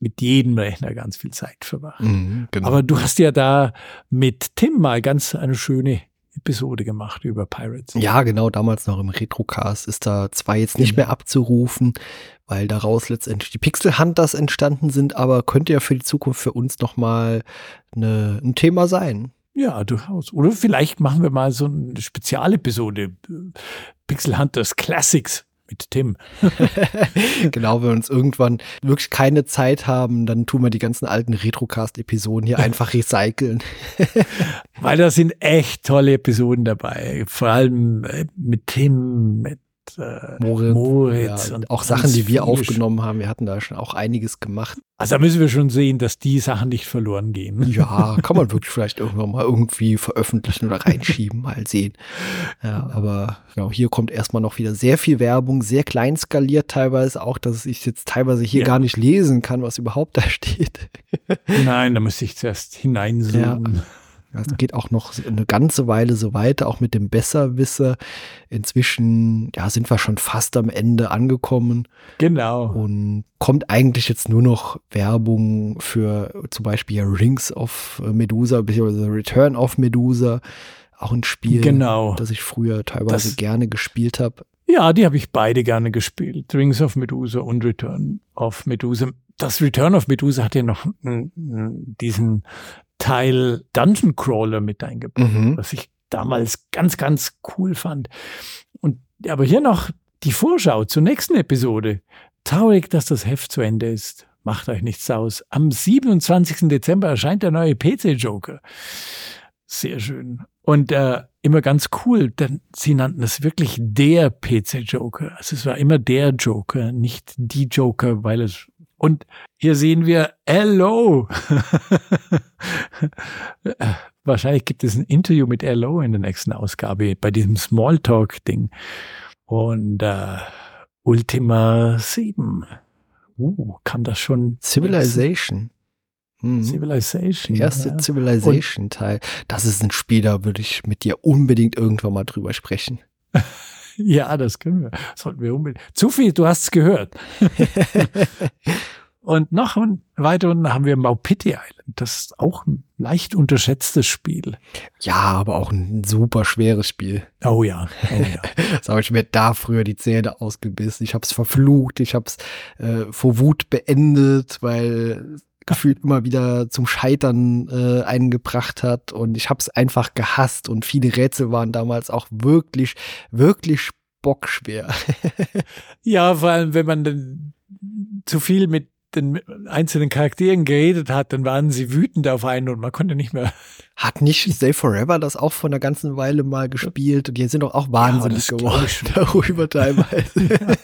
Speaker 2: Mit jedem Rechner ganz viel Zeit verbracht. Mhm, genau. Aber du hast ja da mit Tim mal ganz eine schöne Episode gemacht über Pirates.
Speaker 1: Ja, genau, damals noch im Retrocast ist da zwar jetzt nicht genau. mehr abzurufen, weil daraus letztendlich die Pixel Hunters entstanden sind, aber könnte ja für die Zukunft für uns nochmal eine, ein Thema sein.
Speaker 2: Ja, durchaus. Oder vielleicht machen wir mal so eine Spezialepisode äh, Pixel Hunters Classics mit Tim. *laughs*
Speaker 1: genau, wenn wir uns irgendwann wirklich keine Zeit haben, dann tun wir die ganzen alten Retrocast-Episoden hier einfach recyceln.
Speaker 2: Weil da sind echt tolle Episoden dabei. Vor allem äh, mit Tim, mit
Speaker 1: äh, Moritz, Moritz ja, und auch Sachen, die wir aufgenommen haben. Wir hatten da schon auch einiges gemacht.
Speaker 2: Also da müssen wir schon sehen, dass die Sachen nicht verloren gehen.
Speaker 1: Ja, *laughs* kann man wirklich vielleicht irgendwann mal irgendwie veröffentlichen oder reinschieben, mal sehen. Ja, aber genau, hier kommt erstmal noch wieder sehr viel Werbung, sehr klein skaliert teilweise auch, dass ich jetzt teilweise hier ja. gar nicht lesen kann, was überhaupt da *laughs* steht.
Speaker 2: Nein, da müsste ich zuerst hineinzoomen.
Speaker 1: Ja. Es geht auch noch eine ganze Weile so weiter, auch mit dem Besserwisser. Inzwischen ja, sind wir schon fast am Ende angekommen.
Speaker 2: Genau.
Speaker 1: Und kommt eigentlich jetzt nur noch Werbung für zum Beispiel Rings of Medusa, beziehungsweise Return of Medusa. Auch ein Spiel,
Speaker 2: genau.
Speaker 1: das ich früher teilweise das, gerne gespielt habe.
Speaker 2: Ja, die habe ich beide gerne gespielt. Rings of Medusa und Return of Medusa. Das Return of Medusa hat ja noch diesen Teil Dungeon Crawler mit eingebaut, mhm. was ich damals ganz, ganz cool fand. Und aber hier noch die Vorschau zur nächsten Episode. Traurig, dass das Heft zu Ende ist. Macht euch nichts aus. Am 27. Dezember erscheint der neue PC-Joker. Sehr schön. Und äh, immer ganz cool, denn sie nannten es wirklich der PC-Joker. Also es war immer der Joker, nicht die Joker, weil es und hier sehen wir Hello. *laughs* Wahrscheinlich gibt es ein Interview mit Hello in der nächsten Ausgabe bei diesem Smalltalk-Ding. Und äh, Ultima 7. Uh, kam das schon?
Speaker 1: Civilization.
Speaker 2: Mhm. Civilization.
Speaker 1: Der erste ja. Civilization-Teil. Das ist ein Spiel, da würde ich mit dir unbedingt irgendwann mal drüber sprechen. *laughs*
Speaker 2: Ja, das können wir. Sollten wir unbedingt. Zu viel, du hast es gehört. *laughs* und noch weiter unten haben wir Maupiti Island. Das ist auch ein leicht unterschätztes Spiel.
Speaker 1: Ja, aber auch ein super schweres Spiel.
Speaker 2: Oh ja. Oh *laughs* ja.
Speaker 1: das habe ich mir da früher die Zähne ausgebissen. Ich habe es verflucht. Ich habe es äh, vor Wut beendet, weil gefühlt immer wieder zum Scheitern äh, eingebracht hat. Und ich habe es einfach gehasst. Und viele Rätsel waren damals auch wirklich, wirklich bockschwer. *laughs*
Speaker 2: ja, vor allem, wenn man dann zu viel mit den einzelnen Charakteren geredet hat, dann waren sie wütend auf einen und man konnte nicht mehr.
Speaker 1: Hat nicht Stay Forever das auch vor einer ganzen Weile mal gespielt und die sind doch auch wahnsinnig ja, geworden *laughs* darüber teilweise. *laughs*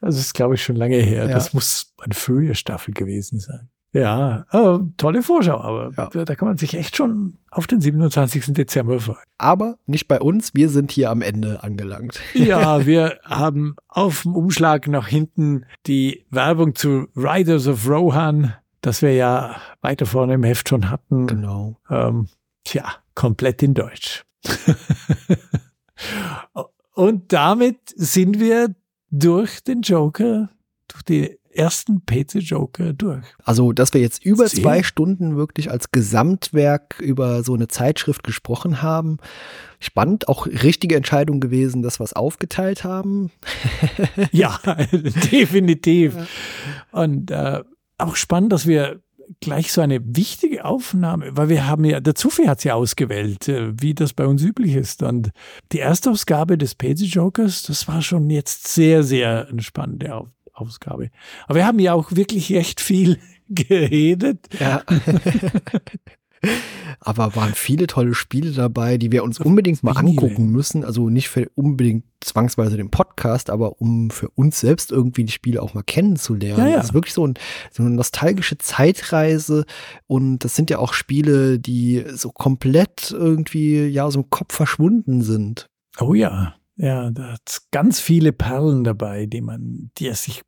Speaker 2: Das ist, glaube ich, schon lange her. Ja. Das muss eine frühe Staffel gewesen sein. Ja, oh, tolle Vorschau, aber ja. da kann man sich echt schon auf den 27. Dezember freuen.
Speaker 1: Aber nicht bei uns, wir sind hier am Ende angelangt. *laughs*
Speaker 2: Ja, *laughs* wir haben auf dem Umschlag noch hinten die Werbung zu Riders of Rohan, das wir ja weiter vorne im Heft schon hatten.
Speaker 1: Genau.
Speaker 2: Ähm, tja, komplett in Deutsch. *laughs* Und damit sind wir durch den Joker, durch die ersten PC Joker durch.
Speaker 1: Also, dass wir jetzt über Sehr. zwei Stunden wirklich als Gesamtwerk über so eine Zeitschrift gesprochen haben. Spannend, auch richtige Entscheidung gewesen, dass wir es aufgeteilt haben. *laughs*
Speaker 2: ja, *laughs* definitiv. Und äh, auch spannend, dass wir gleich so eine wichtige Aufnahme, weil wir haben ja, der Zufi hat sie ja ausgewählt, äh, wie das bei uns üblich ist. Und die Erstausgabe des Paisy Jokers, das war schon jetzt sehr, sehr eine spannende Ausgabe. Aber wir haben ja auch wirklich echt viel *laughs* geredet.
Speaker 1: Ja. *laughs* Aber waren viele tolle Spiele dabei, die wir uns unbedingt mal angucken müssen. Also nicht für unbedingt zwangsweise den Podcast, aber um für uns selbst irgendwie die Spiele auch mal kennenzulernen. Ja, ja. Das ist wirklich so, ein, so eine nostalgische Zeitreise. Und das sind ja auch Spiele, die so komplett irgendwie ja aus dem Kopf verschwunden sind.
Speaker 2: Oh ja. Ja, da hat ganz viele Perlen dabei, die man, die es sich,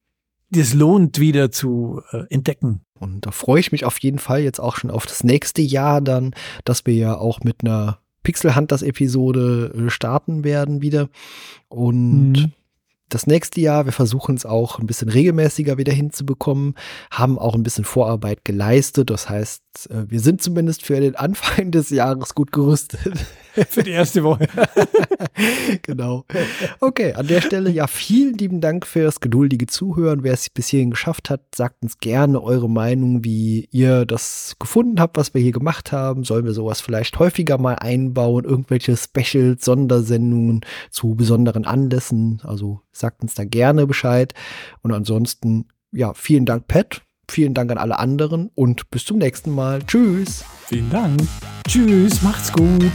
Speaker 2: es lohnt, wieder zu äh, entdecken.
Speaker 1: Und da freue ich mich auf jeden Fall jetzt auch schon auf das nächste Jahr dann, dass wir ja auch mit einer Pixel Hunters Episode äh, starten werden wieder. Und mhm das nächste Jahr. Wir versuchen es auch ein bisschen regelmäßiger wieder hinzubekommen, haben auch ein bisschen Vorarbeit geleistet. Das heißt, äh, wir sind zumindest für den Anfang des Jahres gut gerüstet. *laughs*
Speaker 2: Für die erste Woche. *laughs*
Speaker 1: genau. Okay, an der Stelle ja vielen lieben Dank für das geduldige Zuhören. Wer es bis hierhin geschafft hat, sagt uns gerne eure Meinung, wie ihr das gefunden habt, was wir hier gemacht haben. Sollen wir sowas vielleicht häufiger mal einbauen? Irgendwelche Specials, Sondersendungen zu besonderen Anlässen? Also sagt uns da gerne Bescheid. Und ansonsten, ja, vielen Dank, Pat. Vielen Dank an alle anderen und bis zum nächsten Mal. Tschüss.
Speaker 2: Vielen Dank. Tschüss, macht's gut.